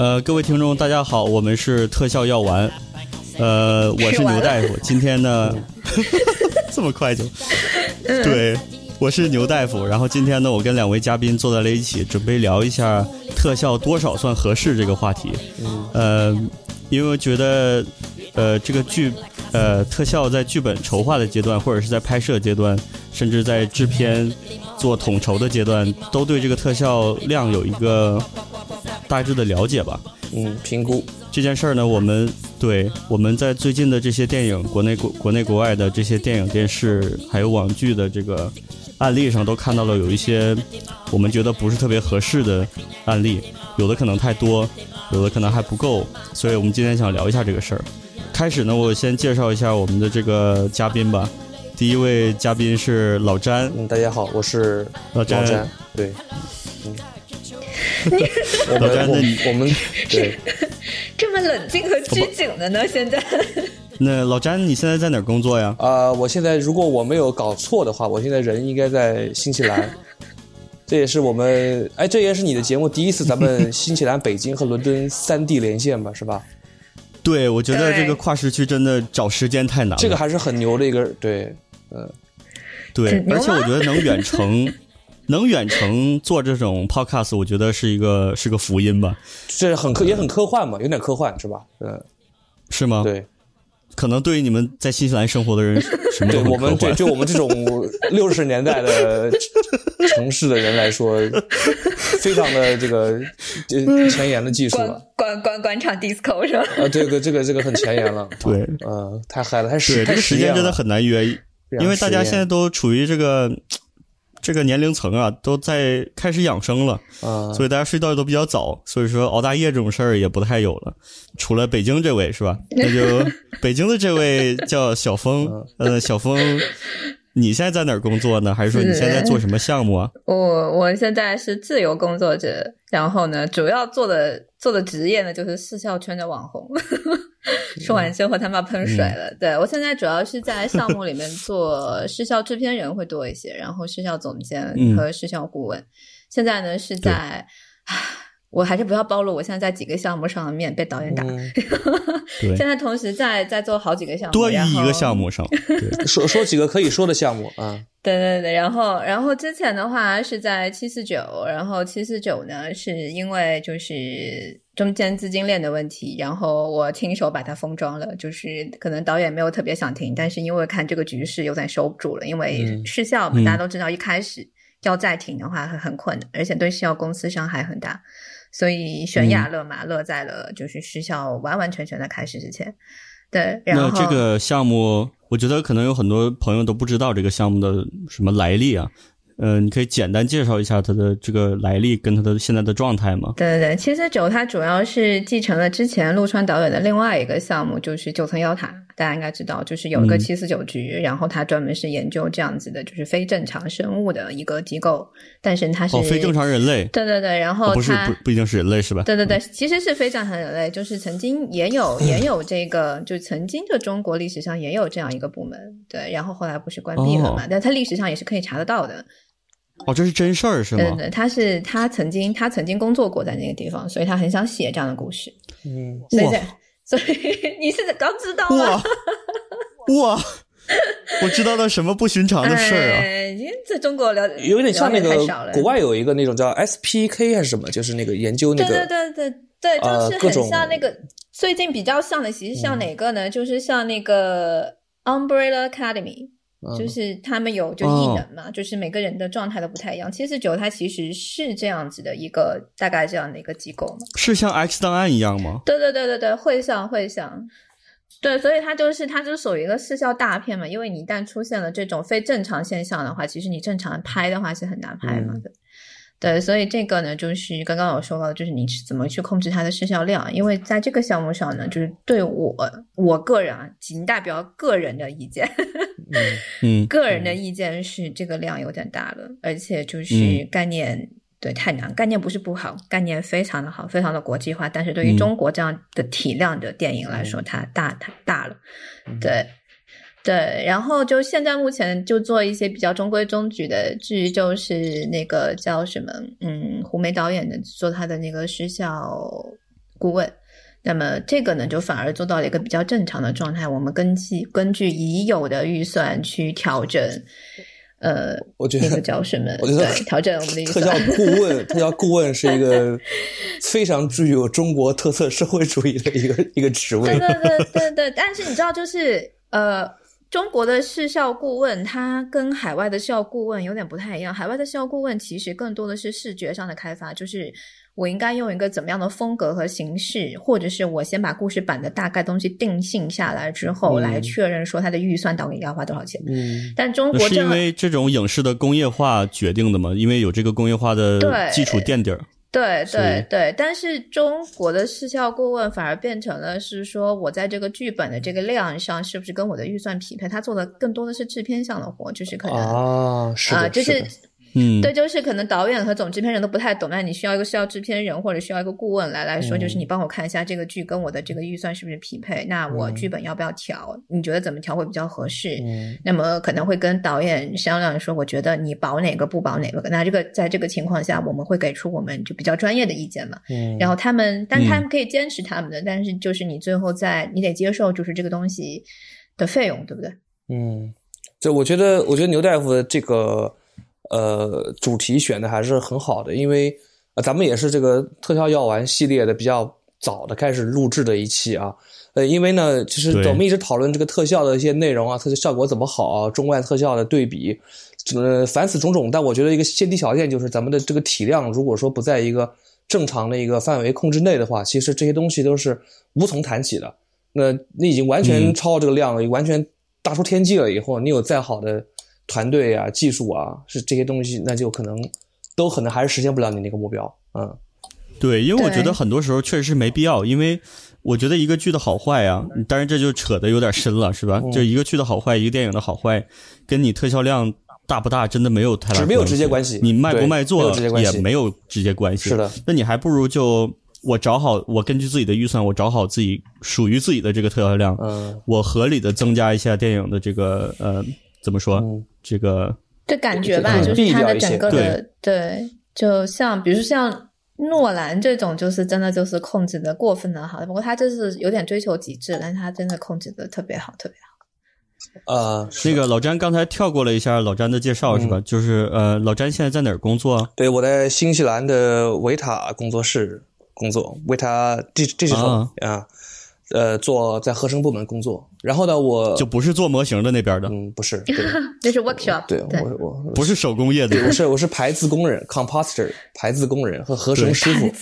呃，各位听众，大家好，我们是特效药丸，呃，我是牛大夫。今天呢，这么快就，对，我是牛大夫。然后今天呢，我跟两位嘉宾坐在了一起，准备聊一下特效多少算合适这个话题。呃，因为我觉得，呃，这个剧，呃，特效在剧本筹划的阶段，或者是在拍摄阶段，甚至在制片做统筹的阶段，都对这个特效量有一个。大致的了解吧，嗯，评估这件事儿呢，我们对我们在最近的这些电影，国内国国内国外的这些电影、电视还有网剧的这个案例上，都看到了有一些我们觉得不是特别合适的案例，有的可能太多，有的可能还不够，所以我们今天想聊一下这个事儿。开始呢，我先介绍一下我们的这个嘉宾吧。第一位嘉宾是老詹，嗯，大家好，我是老詹，对。老詹，那你 我们我们对 这么冷静和拘谨的呢？现在 那老詹，你现在在哪儿工作呀？啊，我现在如果我没有搞错的话，我现在人应该在新西兰。这也是我们哎，这也是你的节目第一次，咱们新西兰、北京和伦敦三地连线吧？是吧？对，我觉得这个跨时区真的找时间太难了。这个还是很牛的一个，对，嗯，对，而且我觉得能远程。能远程做这种 podcast，我觉得是一个是个福音吧。这很科也很科幻嘛，有点科幻是吧？嗯，是吗？对，可能对于你们在新西兰生活的人，什么对我们对就我们这种 六十年代的城市的人来说，非常的这个前沿的技术了。广广广场 disco 是吧？啊，这个这个这个很前沿了。对，嗯，太嗨了，太时太时间真的很难约，因为大家现在都处于这个。这个年龄层啊，都在开始养生了，啊，所以大家睡觉都比较早，所以说熬大夜这种事儿也不太有了。除了北京这位是吧？那就 北京的这位叫小峰，呃，小峰。你现在在哪儿工作呢？还是说你现在做什么项目啊？我我现在是自由工作者，然后呢，主要做的做的职业呢就是视效圈的网红。说完之后他妈喷水了。对我现在主要是在项目里面做视效制片人会多一些，然后视效总监和视效顾问。现在呢是在。我还是不要暴露，我现在在几个项目上的面被导演打。现在同时在在做好几个项目，多于一个项目上。说说几个可以说的项目啊？对对对，然后然后之前的话是在七四九，然后七四九呢是因为就是中间资金链的问题，然后我亲手把它封装了，就是可能导演没有特别想停，但是因为看这个局势有点收不住了，因为视效嘛，大家都知道一开始要再停的话很很困难，而且对视效公司伤害很大。所以悬崖勒马勒在了就是失效完完全全的开始之前，对。然后这个项目，我觉得可能有很多朋友都不知道这个项目的什么来历啊。嗯，你可以简单介绍一下它的这个来历跟它的现在的状态吗？对对对，七四九它主要是继承了之前陆川导演的另外一个项目，就是九层妖塔，大家应该知道，就是有一个七四九局，然后它专门是研究这样子的，就是非正常生物的一个机构，但是它是哦，非正常人类，对对对，然后不是不不一定是人类是吧？对对对，其实是非正常人类，就是曾经也有 也有这个，就曾经的中国历史上也有这样一个部门，对，然后后来不是关闭了嘛？但它历史上也是可以查得到的。哦，这是真事儿是吗？对对，他是他曾经他曾经工作过在那个地方，所以他很想写这样的故事。嗯，所以所以你是刚知道吗？哇，我知道了什么不寻常的事儿啊！在中国了有点像那个国外有一个那种叫 SPK 还是什么，就是那个研究那个对对对对对，就是很像那个最近比较像的，其实像哪个呢？就是像那个 Umbrella Academy。就是他们有就异能嘛，就是每个人的状态都不太一样。七四九它其实是这样子的一个大概这样的一个机构嘛，是像 X 档案一样吗？对对对对对，会像会像，对，所以它就是它就属于一个视效大片嘛。因为你一旦出现了这种非正常现象的话，其实你正常拍的话是很难拍嘛的。对，所以这个呢，就是刚刚我说到，就是你是怎么去控制它的失效量？因为在这个项目上呢，就是对我我个人啊，仅代表个人的意见，嗯，个人的意见是这个量有点大了，而且就是概念对太难，概念不是不好，概念非常的好，非常的国际化，但是对于中国这样的体量的电影来说，它大太大了，对。对，然后就现在目前就做一些比较中规中矩的剧，就是那个叫什么，嗯，胡梅导演的做他的那个失效顾问。那么这个呢，就反而做到了一个比较正常的状态。我们根据根据已有的预算去调整，呃，我觉得那个叫什么？我觉得对调整我们的预特。效顾问，特效顾问是一个非常具有中国特色社会主义的一个一个职位对。对对对对，但是你知道，就是呃，中国的视效顾问，他跟海外的视效顾问有点不太一样。海外的视效顾问其实更多的是视觉上的开发，就是我应该用一个怎么样的风格和形式，或者是我先把故事版的大概东西定性下来之后，嗯来确认说它的预算到底要花多少钱。嗯，但中国是因为这种影视的工业化决定的吗？因为有这个工业化的基础垫底儿。对对对，但是中国的视效顾问反而变成了是说，我在这个剧本的这个量上是不是跟我的预算匹配？他做的更多的是制片上的活，就是可能啊，就是的嗯，对，就是可能导演和总制片人都不太懂，那你需要一个需要制片人或者需要一个顾问来来说，就是嗯你帮我看一下这个剧跟我的这个预算是不是匹配？那我嗯剧本要不要调？你觉得怎么调会比较合适？嗯那么可能会跟导演商量说，我觉得你保哪个不保哪个。那这个在这个情况下，我们会给出我们就比较专业的意见嘛。嗯，然后他们，但他们可以坚持他们的，但是就是你最后在你得接受就是这个东西的费用，对不对？嗯，就我觉得，我觉得牛大夫的这个呃主题选的还是很好的，因为呃咱们也是这个特效药丸系列的比较早的开始录制的一期啊。呃，因为呢，其实对我们一直讨论这个特效的一些内容啊，特效效果怎么好啊，中外特效的对比，呃，凡此种种。但我觉得一个先提条件就是咱们的这个体量，如果说不在一个正常的一个范围控制内的话，其实这些东西都是无从谈起的。那那已经完全嗯超这个量了，完全大出天际了。以后你有再好的团队啊、技术啊，是这些东西，那就可能都可能还是实现不了你那个目标。嗯。对，因为我觉得很多时候确实是没必要，因为我觉得一个剧的好坏啊，当然这就扯得有点深了，是吧？嗯。就一个剧的好坏，一个电影的好坏，跟你特效量大不大真的没有太大是没有直接关系。你卖不卖座也没有直接关系。是的，那你还不如就我找好，我根据自己的预算，我找好自己属于自己的这个特效量，嗯。我合理的增加一下电影的这个呃怎么说、嗯这个这感觉吧，嗯就是他的整个的对，就像比如说像诺兰这种，就是真的就是控制的过分的好，不过他就是有点追求极致，但是他真的控制的特别好，特别好。呃，那个老詹刚才跳过了一下老詹的介绍是吧？嗯就是呃老詹现在在哪儿工作啊？对我在新西兰的维塔工作室工作，维塔 dig digital 啊啊，呃，做在合成部门工作。然后呢，我就不是做模型的那边的，嗯不是，对 这是 workshop，对对我我不是手工业的对，我是我是排字工人 compositor 排字工人和合成师傅。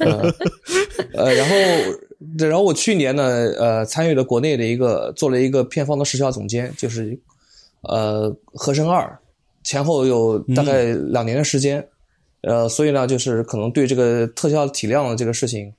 呃呃，然后对然后我去年呢，呃，参与了国内的一个做了一个片方的时效总监，就是呃《合成二》，前后有大概两年的时间。呃，所以呢，就是可能对这个特效体量的这个事情，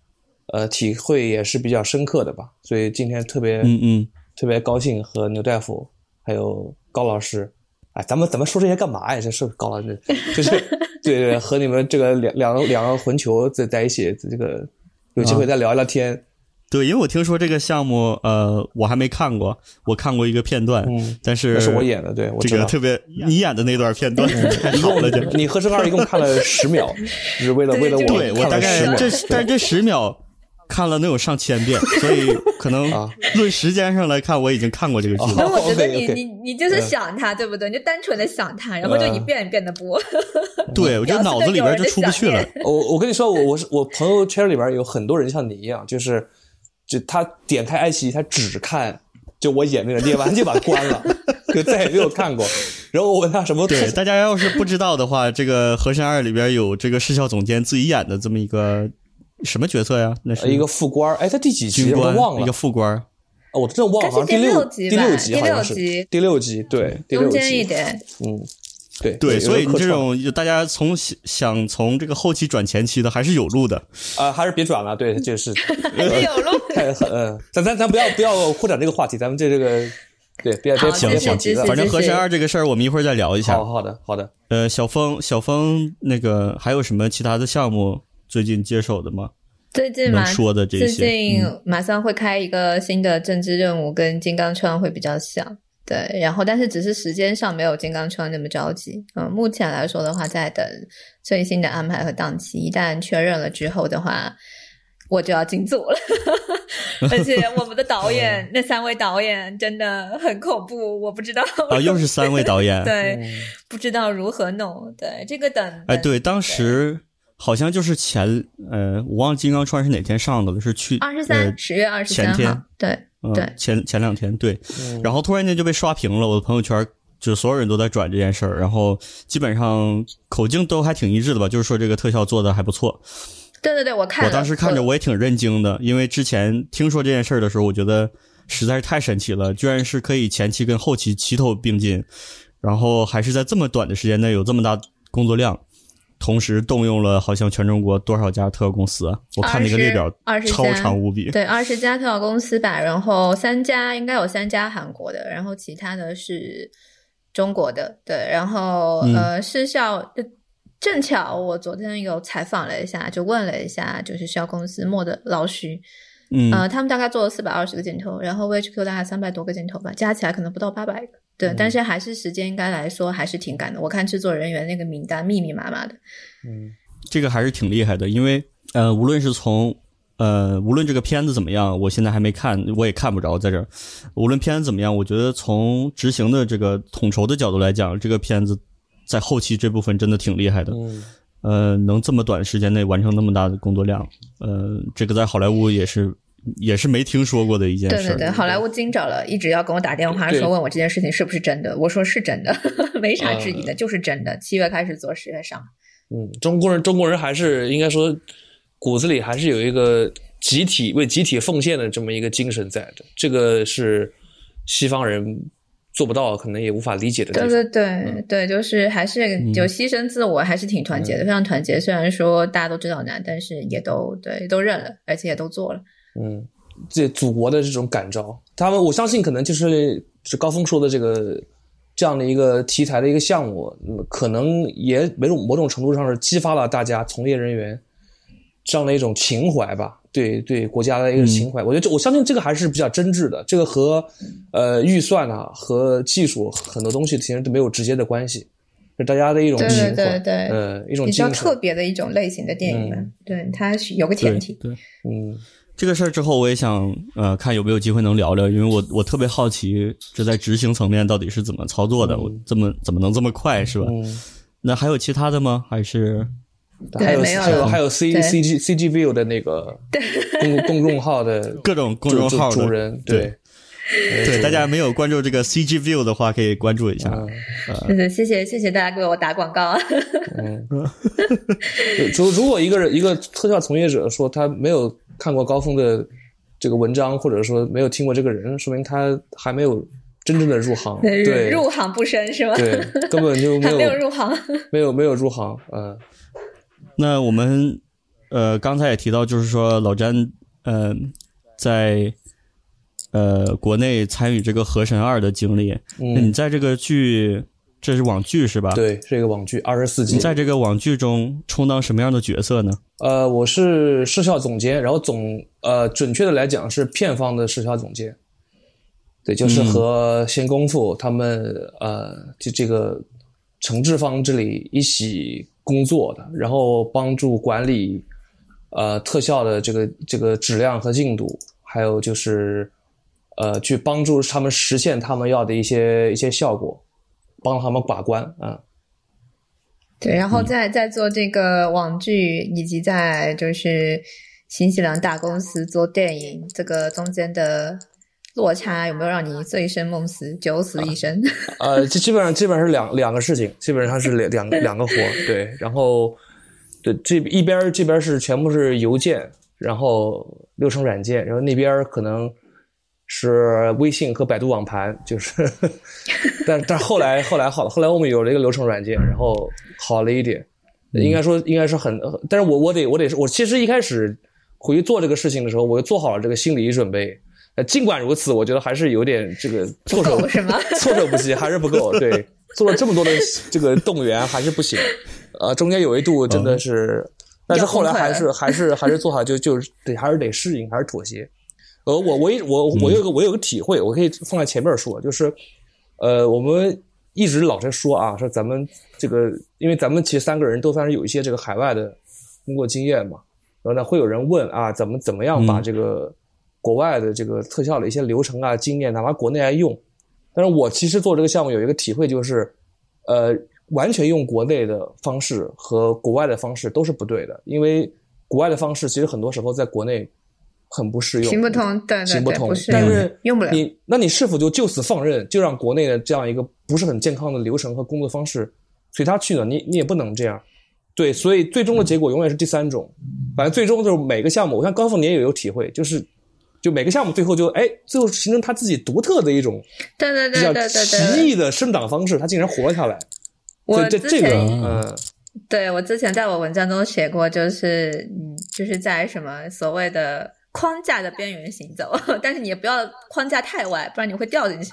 呃，体会也是比较深刻的吧。所以今天特别嗯嗯，特别高兴和牛大夫还有高老师，哎，咱们咱们说这些干嘛呀？这是高老师，就是 对对，和你们这个两两个两个混球在在一起，这个有机会再聊一聊天。对，因为我听说这个项目，呃，我还没看过，我看过一个片段，嗯但是那是我演的，对我。这个特别你演的那段片段 太好了，就你和生二一共看了十秒，就是为了为了我对我大。概这，但是这十秒看了能有上千遍，所以可能啊论时间上来看，我已经看过这个剧了那了。我觉得你你你就是想他，对不对？你就单纯的想他，然后就一遍一遍的播。对，我就脑子里边就出不去了。我我跟你说，我我是我朋友圈里边有很多人像你一样，就是就他点开爱奇艺，他只看就我演那个，演完就把它关了，就再也没有看过。然后我问他什么对，大家要是不知道的话，这个《和山二》里边有这个视效总监自己演的这么一个什么角色呀？那是一个副官，哎，他第几集军官我都忘，了一个，副官。哦我真的忘了，好像第六六集第六集第六好像是集第六集，对，第六中间一集，点，嗯，对对，所以你这种就大家从想想从这个后期转前期的，还是有路的。啊，还是别转了，对，这是 还是有路。太 很，嗯，咱咱咱不要不要扩展这个话题，咱们这这个，对，别别好别别谢谢支持跑题了。反正《和谢谢山二》这个事儿，我们一会儿再聊一下好。好的好的，呃，小峰，小峰，那个还有什么其他的项目最近接手的吗？最近嘛，说的这些最近嗯马上会开一个新的政治任务，跟金刚川会比较像。对，然后但是只是时间上没有金刚川那么着急。嗯，目前来说的话，在等最新的安排和档期，一旦确认了之后的话，我就要进组了。而且我们的导演那三位导演真的很恐怖，我不知道 啊，又是三位导演，对，不知道如何弄。对，这个等哎，对，当时好像就是前呃，我忘了《金刚川》是哪天上的了，是去二十三十月二十三号，对对，前前两天对，然后突然间就被刷屏了，我的朋友圈。就所有人都在转这件事儿，然后基本上口径都还挺一致的吧，就是说这个特效做的还不错。对对对，我看我当时看着我也挺震惊的，因为之前听说这件事儿的时候，我觉得实在是太神奇了，居然是可以前期跟后期齐头并进，然后还是在这么短的时间内有这么大工作量，同时动用了好像全中国多少家特效公司？我看那个列表超长无比。对，二十家特效公司吧，然后三家应该有三家韩国的，然后其他的是。中国的对，然后呃，视效正巧我昨天有采访了一下，就问了一下，就是视效公司莫的老徐，嗯，呃，他们大概做了四百二十个镜头，然后 VHQ 大概三百多个镜头吧，加起来可能不到八百个，对，但是还是时间应该来说还是挺赶的。我看制作人员那个名单密密麻麻的，嗯，这个还是挺厉害的，因为呃，无论是从呃，无论这个片子怎么样，我现在还没看，我也看不着在这儿。无论片子怎么样，我觉得从执行的这个统筹的角度来讲，这个片子在后期这部分真的挺厉害的。嗯，呃，能这么短时间内完成那么大的工作量，呃，这个在好莱坞也是也是没听说过的一件事。对对对，好莱坞惊着了，一直要跟我打电话说问我这件事情是不是真的，我说是真的，没啥质疑的，就是真的。七月开始做，十月上。嗯，中国人，中国人还是应该说。骨子里还是有一个集体为集体奉献的这么一个精神在的，这个是西方人做不到，可能也无法理解的。对对对对，就是还是就牺牲自我，还是挺团结的，非常团结。虽然说大家都知道难，但是也都对都认了，而且也都做了。嗯，这祖国的这种感召，他们我相信可能就是是高峰说的这个这样的一个题材的一个项目，可能也某种某种程度上是激发了大家从业人员。这样的一种情怀吧，对对国家的一个情怀，我觉得这我相信这个还是比较真挚的。这个和呃预算啊和技术很多东西其实都没有直接的关系，是大家的一种情怀，对对呃一种比较特别的一种类型的电影。对，它有个前提。对，嗯，这个事儿之后我也想呃看有没有机会能聊聊，因为我我特别好奇这在执行层面到底是怎么操作的，我这么怎么能这么快是吧？那还有其他的吗？还是？还有还有还有 C C G C G View 的那个 公公众号的 各种公众号主人，对对，大家没有关注这个 C G View 的话，可以关注一下。嗯，谢谢谢谢大家给我打广告。嗯，如如果一个人一个特效从业者说他没有看过高峰的这个文章，或者说没有听过这个人，说明他还没有真正的入行，对，入行不深是吗？对，根本就没有 入行，没有没有入行，嗯。那我们呃刚才也提到，就是说老詹呃在呃国内参与这个《河神二》的经历。那你在这个剧，这是网剧是吧？对，是一个网剧，二十四集。你在这个网剧中充当什么样的角色呢？呃，我是视效总监，然后总呃准确的来讲是片方的视效总监。对，就是和先功夫他们呃就这个承制方这里一起。工作的，然后帮助管理，呃，特效的这个这个质量和进度，还有就是，呃，去帮助他们实现他们要的一些一些效果，帮他们把关啊。对，然后在在做这个网剧，以及在就是新西兰大公司做电影，这个中间的。落差有没有让你醉生梦死、九死一生？呃，基基本上基本上是两两个事情，基本上是两两 两个活。对，然后对这一边这边是全部是邮件，然后流程软件，然后那边可能是微信和百度网盘，就是，但但后来后来好了，后来我们有了一个流程软件，然后好了一点，应该说应该是很，但是我我得我得我其实一开始回去做这个事情的时候，我就做好了这个心理准备。呃，尽管如此，我觉得还是有点这个措手是吗？措手不及，还是不够。对，做了这么多的这个动员，还是不行。呃，中间有一度真的是，但是后来还是还是还是做好，就就得还是得适应，还是妥协。呃，我我我我有个我有个体会，我可以放在前面说，就是呃，我们一直老在说啊，说咱们这个，因为咱们其实三个人都算是有一些这个海外的工作经验嘛。然后呢，会有人问啊，怎么怎么样把这个国外的这个特效的一些流程啊、经验拿到国内来用？但是我其实做这个项目有一个体会，就是呃，完全用国内的方式和国外的方式都是不对的，因为国外的方式其实很多时候在国内很不适用，行不通，对行不通。但是用不了你，那你是否就就此放任，就让国内的这样一个不是很健康的流程和工作方式随他去呢？你你也不能这样。对，所以最终的结果永远是第三种。反正最终就是每个项目，我像高凤年也有体会，就是就每个项目最后就哎，最后形成他自己独特的一种对对对对对奇异的生长方式，他竟然活了下来。我这这个嗯，对我之前在我文章中写过，就是嗯，就是在什么所谓的框架的边缘行走，但是你也不要框架太歪，不然你会掉进去。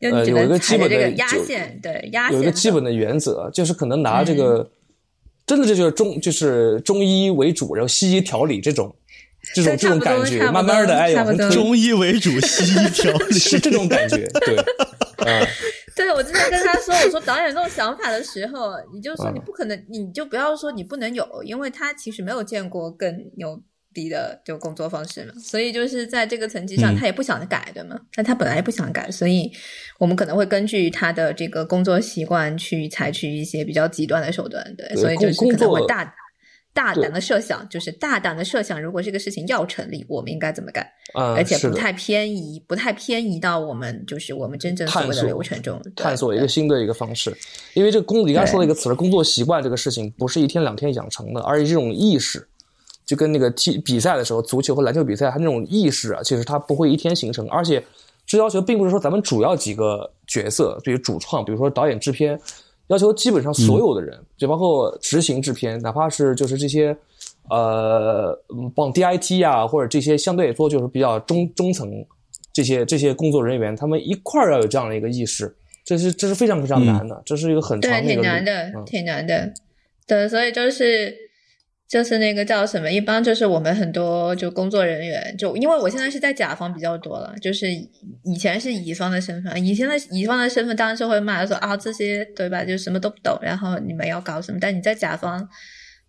呃，有一个基本的压线，对压线有一个基本的原则，就是可能拿这个。真的，这就是中就是中医为主，然后西医调理这种，这种这种感觉，慢慢的哎呦，中医为主，西医调理 是这种感觉，对，啊，对我之前跟他说，我说导演这种想法的时候，你就说你不可能，你就不要说你不能有，因为他其实没有见过更有。低的就工作方式嘛，所以就是在这个层级上，他也不想改，对吗？但他本来不想改，所以我们可能会根据他的这个工作习惯去采取一些比较极端的手段，对，所以就是可能会大大胆的设想，就是大胆的设想，如果这个事情要成立，我们应该怎么干？而且不太偏移，不太偏移到我们就是我们真正所谓的流程中，探索一个新的一个方式。因为这个工，你刚才说了一个词，工作习惯这个事情不是一天两天养成的，而是这种意识。就跟那个踢比赛的时候，足球和篮球比赛，它那种意识啊，其实它不会一天形成。而且，这要求并不是说咱们主要几个角色，比如主创，比如说导演、制片，要求基本上所有的人，就包括执行制片，哪怕是就是这些，呃，帮 DIT 啊，或者这些相对来说就是比较中中层这些这些工作人员，他们一块儿要有这样的一个意识，这是这是非常非常难的，这是一个很长的一个挺难的，挺难的。对，所以就是。就是那个叫什么，一般就是我们很多就工作人员，就因为我现在是在甲方比较多了，就是以前是乙方的身份，以前的乙方的身份当然是会骂说啊这些对吧，就什么都不懂，然后你们要搞什么？但你在甲方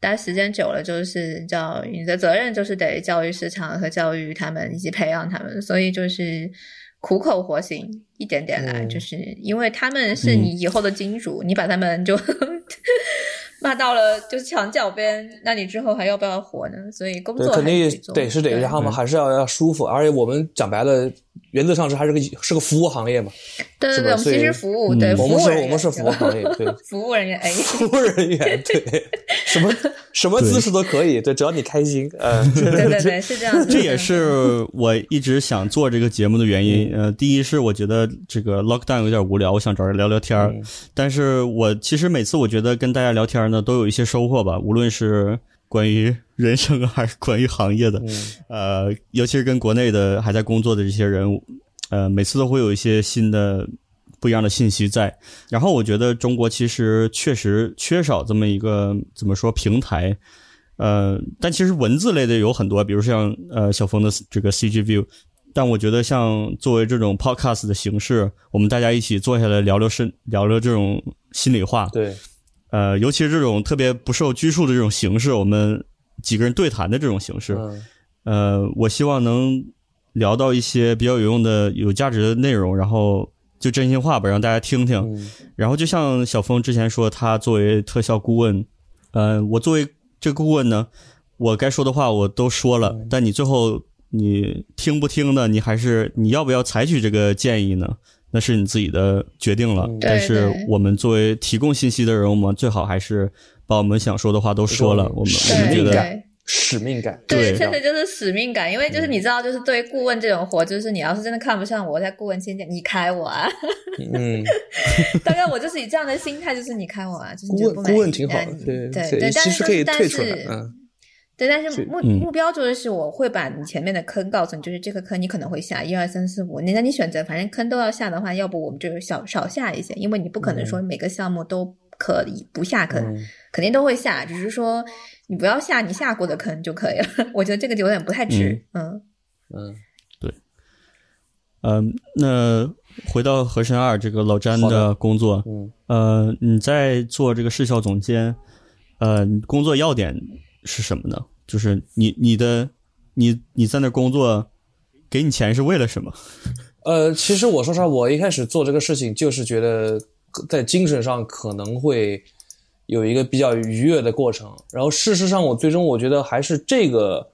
待时间久了，就是叫你的责任就是得教育市场和教育他们以及培养他们，所以就是苦口婆心一点点来，就是因为他们是你以后的金主，你把他们就。骂到了就是墙角边，那你之后还要不要活呢？所以工作肯定得是得让他们还是要要舒服，而且我们讲白了，原则上是还是个是个服务行业嘛。对对对，我们其实服务对，我们是我们是服务行业，对，服务人员哎，服务人员对，什么什么姿势都可以，对，只要你开心，嗯，对对对，是这样。这也是我一直想做这个节目的原因。呃，第一是我觉得这个 lockdown 有点无聊，我想找人聊聊天儿。但是我其实每次我觉得跟大家聊天呢，都有一些收获吧，无论是关于人生还是关于行业的，呃，尤其是跟国内的还在工作的这些人，呃，每次都会有一些新的。不一样的信息在，然后我觉得中国其实确实缺少这么一个怎么说平台，呃，但其实文字类的有很多，比如像呃小峰的这个 CG View，但我觉得像作为这种 Podcast 的形式，我们大家一起坐下来聊聊深聊聊这种心里话，对，呃，尤其是这种特别不受拘束的这种形式，我们几个人对谈的这种形式，呃，我希望能聊到一些比较有用的、有价值的内容，然后。就真心话吧，让大家听听。然后就像小峰之前说，他作为特效顾问，呃，我作为这个顾问呢，我该说的话我都说了。但你最后你听不听呢？你还是你要不要采取这个建议呢？那是你自己的决定了。但是我们作为提供信息的人，我们最好还是把我们想说的话都说了。我们我们觉得。使命感，对，确实就是使命感，因为就是你知道，就是对顾问这种活，就是你要是真的看不上我，在顾问期间你开我啊，嗯，大概我就是以这样的心态，就是你开我啊，就是顾问顾问挺好的，对对对，其实可以退出来，嗯，对，但是目目标就是我会把你前面的坑告诉你，就是这个坑你可能会下一二三四五，你那你选择，反正坑都要下的话，要不我们就少少下一些，因为你不可能说每个项目都可以不下坑，肯定都会下，只是说。你不要下你下过的坑就可以了，我觉得这个就有点不太值。嗯。嗯，对，嗯，那回到和神二这个老詹的工作，嗯，呃，你在做这个视效总监，呃，工作要点是什么呢？就是你你的你你在那工作，给你钱是为了什么？呃，其实我说实话，我一开始做这个事情就是觉得在精神上可能会有一个比较愉悦的过程。然后事实上，我最终我觉得还是这个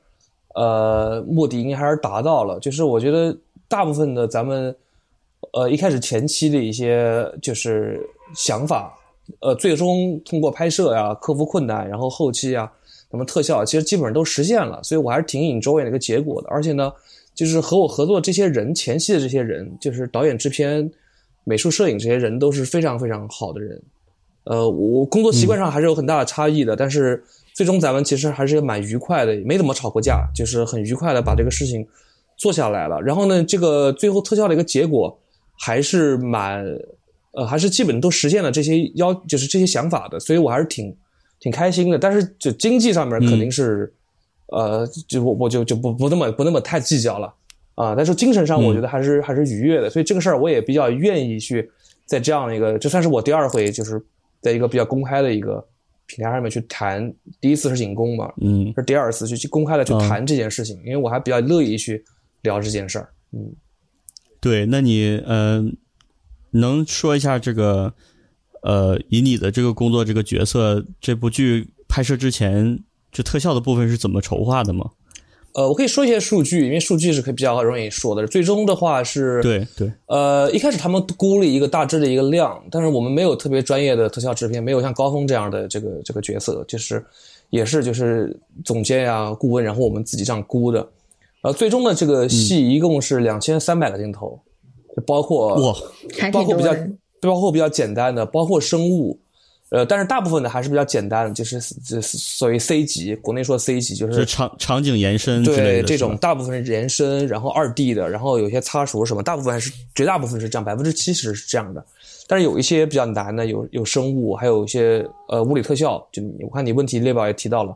呃目的应该还是达到了。就是我觉得大部分的咱们呃一开始前期的一些就是想法，呃，最终通过拍摄呀克服困难，然后后期啊什么特效，其实基本上都实现了。所以我还是挺 enjoy 那个结果的。而且呢。就是和我合作这些人，前期的这些人，就是导演、制片、美术、摄影这些人都是非常非常好的人。呃，我工作习惯上还是有很大的差异的，但是最终咱们其实还是蛮愉快的，没怎么吵过架，就是很愉快的把这个事情做下来了。然后呢，这个最后特效的一个结果还是蛮，呃，还是基本都实现了这些要，就是这些想法的，所以我还是挺挺开心的。但是就经济上面肯定是。呃，就我我就就不不那么不那么太计较了啊，但是精神上我觉得还是还是愉悦的，所以这个事儿我也比较愿意去在这样的一个，这算是我第二回就是在一个比较公开的一个平台上面去谈，第一次是引工嘛，嗯，是第二次去公开的去谈这件事情，因为我还比较乐意去聊这件事儿，嗯，对，那你嗯能说一下这个呃，以你的这个工作这个角色，这部剧拍摄之前。就特效的部分是怎么筹划的吗？呃，我可以说一些数据，因为数据是可以比较容易说的。最终的话是，对对，呃，一开始他们估了一个大致的一个量，但是我们没有特别专业的特效制片，没有像高峰这样的这个这个角色，就是也是就是总监呀、顾问，然后我们自己这样估的。呃，最终的这个戏一共是两千三百个镜头，就包括哇，包括比较包括比较简单的，包括生物。呃，但是大部分的还是比较简单的，就是这所谓 C 级，国内说 C 级就是场场景延伸对这种大部分是延伸，然后二 D 的，然后有些擦除什么，大部分还是绝大部分是这样，百分之七十是这样的。但是有一些比较难的，有有生物，还有一些呃物理特效，就我看你问题列表也提到了，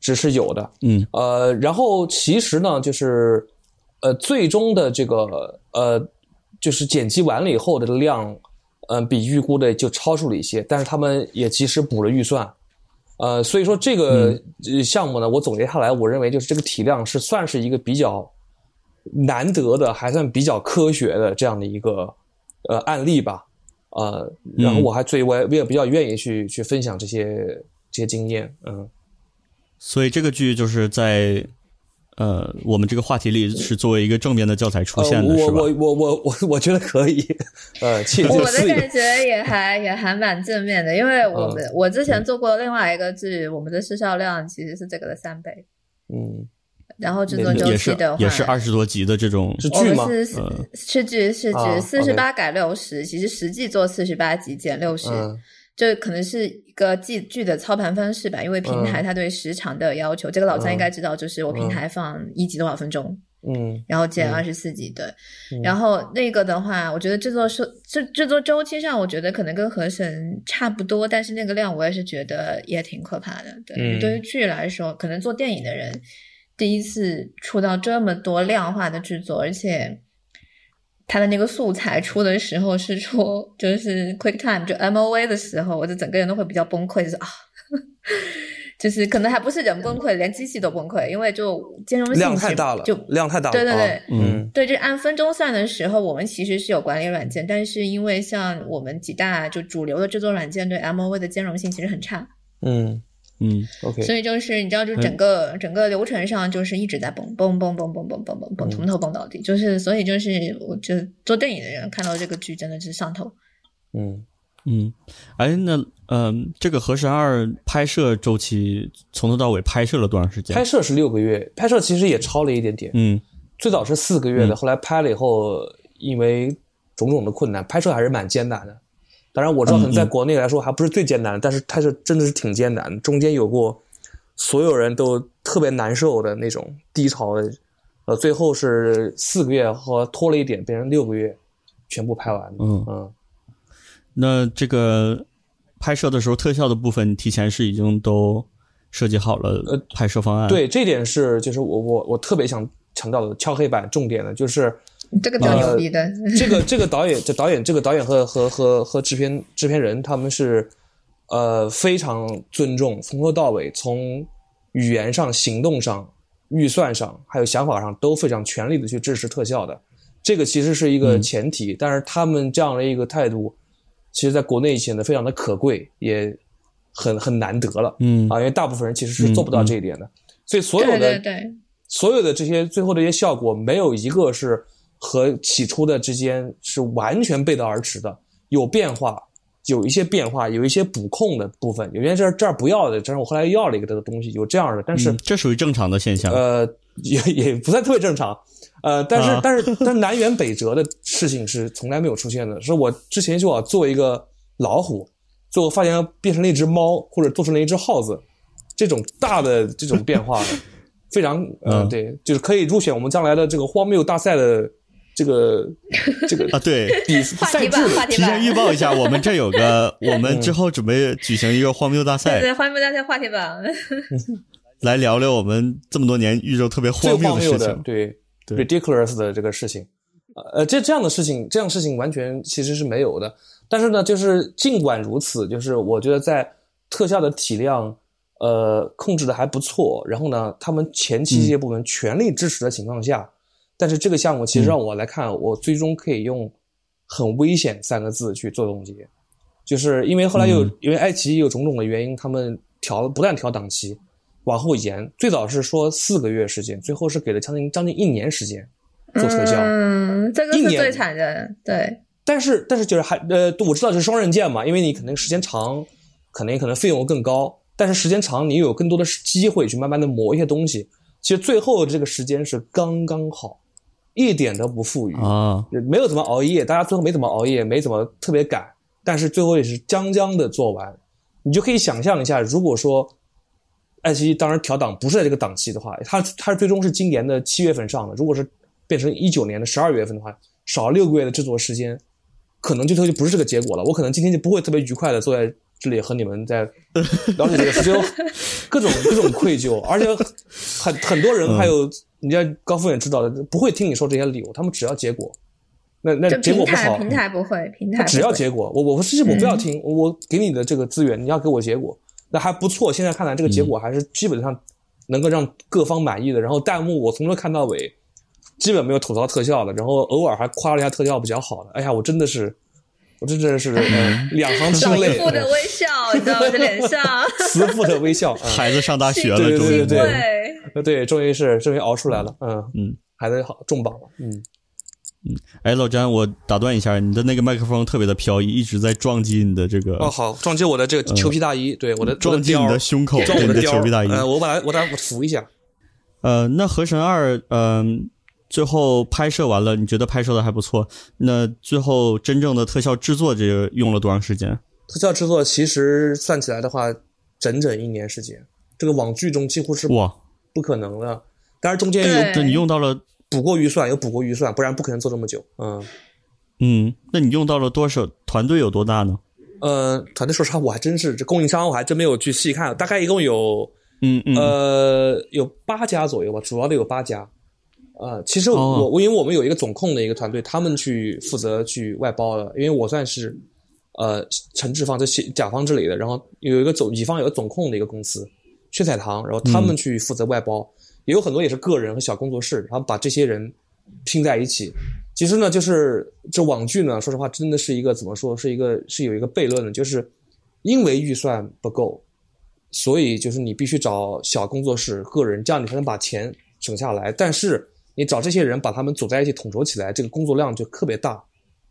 只是有的，嗯呃，然后其实呢，就是呃最终的这个呃就是剪辑完了以后的量。嗯，比预估的就超出了一些，但是他们也及时补了预算，呃，所以说这个项目呢，我总结下来，我认为就是这个体量是算是一个比较难得的，还算比较科学的这样的一个呃案例吧，呃，然后我还最我我也比较愿意去去分享这些这些经验，嗯，所以这个剧就是在。呃，我们这个话题里是作为一个正面的教材出现的，是吧？我我我我我我觉得可以，呃，我的感觉也还 也还蛮正面的，因为我们我之前做过另外一个剧，我们的市销量其实是这个的三倍，嗯，然后制作周期的话也是二十多集的这种是剧吗？是是剧是剧，四十八改六十，其实实际做四十八集减六十。这可能是一个剧剧的操盘方式吧，因为平台它对时长的要求，这个老三应该知道，就是我平台放一集多少分钟，嗯，然后减二十四集，对，然后那个的话，我觉得制作是制制作周期上，我觉得可能跟河神差不多，但是那个量我也是觉得也挺可怕的，对，对于剧来说，可能做电影的人第一次出到这么多量化的制作，而且。他的那个素材出的时候是出就是 QuickTime 就 MOV 的时候，我就整个人都会比较崩溃，就是啊，就是可能还不是人崩溃，连机器都崩溃，因为就兼容性量太大了，就量太大了。对对对，嗯，对，就按分钟算的时候，我们其实是有管理软件，但是因为像我们几大就主流的制作软件对 MOV 的兼容性其实很差，嗯。嗯，OK，所以就是你知道，就整个整个流程上就是一直在蹦蹦蹦蹦蹦蹦蹦蹦蹦，从头蹦到底。就是所以就是我就做电影的人看到这个剧真的是上头。嗯嗯，哎，那嗯，这个《河神二》拍摄周期从头到尾拍摄了多长时间？拍摄是六个月，拍摄其实也超了一点点。嗯，最早是四个月的，后来拍了以后，因为种种的困难，拍摄还是蛮艰难的。当然我知道，可能在国内来说还不是最艰难的，但是它是真的是挺艰难。中间有过所有人都特别难受的那种低潮的，呃，最后是四个月和拖了一点，变成六个月全部拍完。嗯嗯。那这个拍摄的时候，特效的部分提前是已经都设计好了呃拍摄方案。对，这点是就是我我我特别想强调的敲黑板重点的就是。这个比较牛逼的，这个这个导演，这导演，这个导演和和和和制片制片人，他们是呃非常尊重，从头到尾，从语言上、行动上、预算上，还有想法上都非常全力的去支持特效的。这个其实是一个前提，但是他们这样的一个态度，其实在国内显得非常的可贵，也很很难得了。嗯。啊，因为大部分人其实是做不到这一点的，所以所有的对对对，所有的这些最后这些效果，没有一个是和起初的之间是完全背道而驰的，有变化，有一些变化，有一些补控的部分，有些这儿这儿不要的，这是我后来要了一个这个东西，有这样的，但是、嗯这属于正常的现象。呃也也不算特别正常，呃，但是、啊。但是但是南辕北辙的事情是从来没有出现的，是我之前就要做一个老虎，最后发现变成了一只猫，或者做成了一只耗子，这种大的这种变化，非常呃、嗯。对，就是可以入选我们将来的这个荒谬大赛的这个这个啊，对，比话题吧，赛制的话题吧提前，预报一下，我们这有个，我们之后准备举行一个荒谬大赛，对，荒谬大赛话题榜。来聊聊我们这么多年遇到特别荒谬的的事情。对对 ridiculous 的这个事情，呃，这这样的事情，这样事情完全其实是没有的。但是呢，就是尽管如此，就是我觉得在特效的体量，呃，控制的还不错。然后呢，他们前期这些部门全力支持的情况下，但是这个项目其实让我来看，我最终可以用“很危险”三个字去做总结，就是因为后来有、嗯因为爱奇艺有种种的原因，他们调不断调档期，往后延，最早是说四个月时间，最后是给了将近将近一年时间做特效。嗯，这个是最惨的，对，但是但是就是还呃，我知道是双刃剑嘛，因为你可能时间长，可能可能费用更高，但是时间长你有更多的机会去慢慢的磨一些东西。其实最后这个时间是刚刚好，一点都不富裕啊，没有怎么熬夜，大家最后没怎么熬夜，没怎么特别赶，但是最后也是将将的做完。你就可以想象一下，如果说爱奇艺当然调档不是在这个档期的话，它它最终是今年的七月份上的，如果是变成一九年的十二月份的话，少六个月的制作时间，可能最后就不是这个结果了。我可能今天就不会特别愉快的坐在这里和你们在了解这个事，就有各种各种愧疚，而且很很多人还有，你家高富也知道的，不会听你说这些理由，他们只要结果。那那结果不好，台平台不会，平台他只要结果，我我其实我不要听，我给你的这个资源，你要给我结果，那还不错。现在看来，这个结果还是基本上能够让各方满意的。然后弹幕我从头看到尾，基本没有吐槽特效的，然后偶尔还夸了一下特效比较好的。哎呀，我真的是，我这真的是、嗯、两行清慈泪，父的微笑，你知道我的脸上，慈父的微笑。嗯孩子上大学了，对终于对对对，呃对，终于是终于熬出来了，嗯嗯，孩子好重磅了，嗯。嗯哎，老詹，我打断一下，你的那个麦克风特别的飘逸，一直在撞击你的这个，哦，好，撞击我的这个裘皮大衣，对我的撞击你的胸口，撞我对你的裘皮大衣。呃，我把它我把它扶一下。呃，那《河神二》嗯、最后拍摄完了，你觉得拍摄的还不错？那最后真正的特效制作这个用了多长时间？特效制作其实算起来的话，整整一年时间。这个网剧中几乎是哇，不可能的，当然中间有那你用到了，补过预算，有补过预算，不然不可能做这么久。嗯，嗯，那你用到了多少？团队有多大呢？呃，团队说实话，我还真是这供应商我还真没有去细看，大概一共有嗯嗯，呃有八家左右吧，主要的有八家。呃，其实我、哦我因为我们有一个总控的一个团队，他们去负责去外包了，因为我算是呃承制方，这些甲方这里的，然后有一个总乙方有个总控的一个公司，血彩堂，然后他们去负责外包，也有很多也是个人和小工作室，然后把这些人拼在一起。其实呢，就是这网剧呢，说实话，真的是一个怎么说，是一个是有一个悖论的，就是因为预算不够，所以就是你必须找小工作室、个人，这样你才能把钱省下来。但是你找这些人把他们组在一起统筹起来，这个工作量就特别大。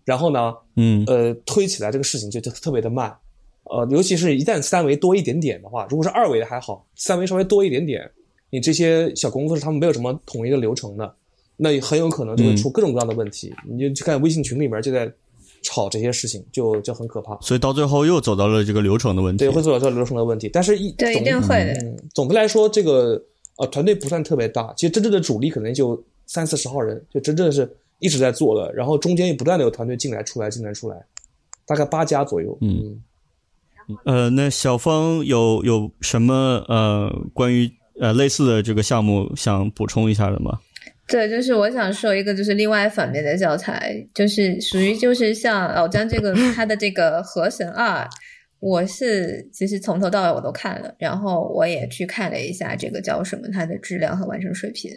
然后呢，嗯呃，推起来这个事情就就特别的慢。呃，尤其是一旦三维多一点点的话，如果是二维的还好，三维稍微多一点点，你这些小工作室他们没有什么统一的流程的，那很有可能就会出各种各样的问题。你就去看微信群里面就在吵这些事情，就就很可怕。所以到最后又走到了这个流程的问题对，。会走到这个流程的问题。但是一对，总一定会的。嗯，总的来说，这个呃团队不算特别大，其实真正的主力可能就三四十号人，就真正是一直在做的。然后中间也不断的有团队进来、出来、进来、出来，大概八家左右。嗯呃，那小峰有有什么呃关于呃类似的这个项目想补充一下的吗？对，就是我想说一个，就是另外反面的教材，就是属于就是像老张这个 他的这个《河神二》，我是其实从头到尾我都看了，然后我也去看了一下这个叫什么它的质量和完成水平。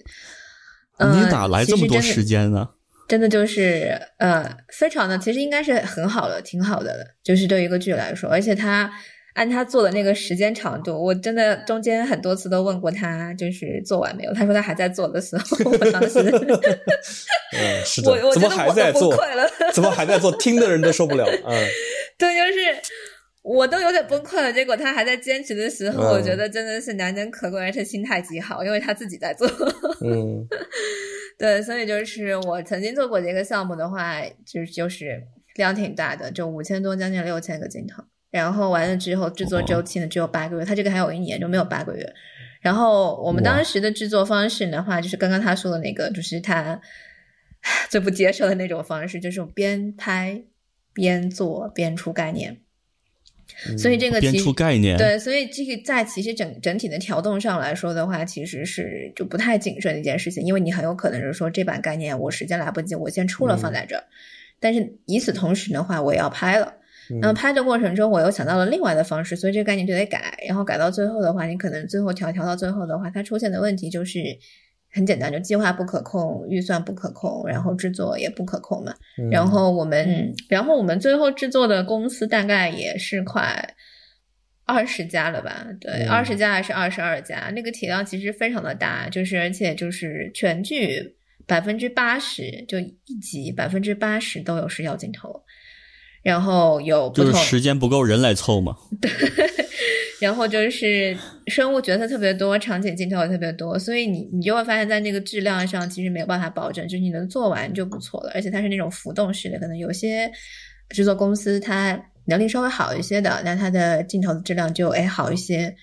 你哪来这么多时间呢？真的就是呃，非常的，其实应该是很好的，挺好的了。就是对一个剧来说，而且他按他做的那个时间长度，我真的中间很多次都问过他，就是做完没有？他说他还在做的时候，我当时，嗯，是的，怎么还在做？怎么还在做？听的人都受不了。嗯，对，就是我都有点崩溃了。结果他还在坚持的时候，我觉得真的是难能可贵，而且心态极好，因为他自己在做。嗯。对，所以就是我曾经做过的一个项目的话，就是就是量挺大的，就五千多，将近六千个镜头。然后完了之后，制作周期呢只有八个月，他这个还有一年，就没有八个月。然后我们当时的制作方式的话，就是刚刚他说的那个，就是他最不接受的那种方式，就是边拍边做边出概念。所以这个编出概念，对，所以这个在其实整整体的调动上来说的话，其实是就不太谨慎的一件事情，因为你很有可能是说这版概念我时间来不及，我先出了放在这儿，但是与此同时的话，我也要拍了，那么拍的过程中我又想到了另外的方式，所以这个概念就得改，然后改到最后的话，你可能最后调调到最后的话，它出现的问题就是。很简单，就计划不可控，预算不可控，然后制作也不可控嘛。然后我们，然后我们最后制作的公司大概也是快二十家了吧？对，二十家还是二十二家？那个体量其实非常的大，就是而且就是全剧百分之八十，就一集百分之八十都有视效镜头，然后有就是时间不够人来凑嘛。对。然后就是生物角色特别多，场景镜头也特别多，所以你你就会发现在那个质量上其实没有办法保证，就是你能做完就不错了。而且它是那种浮动式的，可能有些制作公司它能力稍微好一些的，那它的镜头的质量就哎好一些。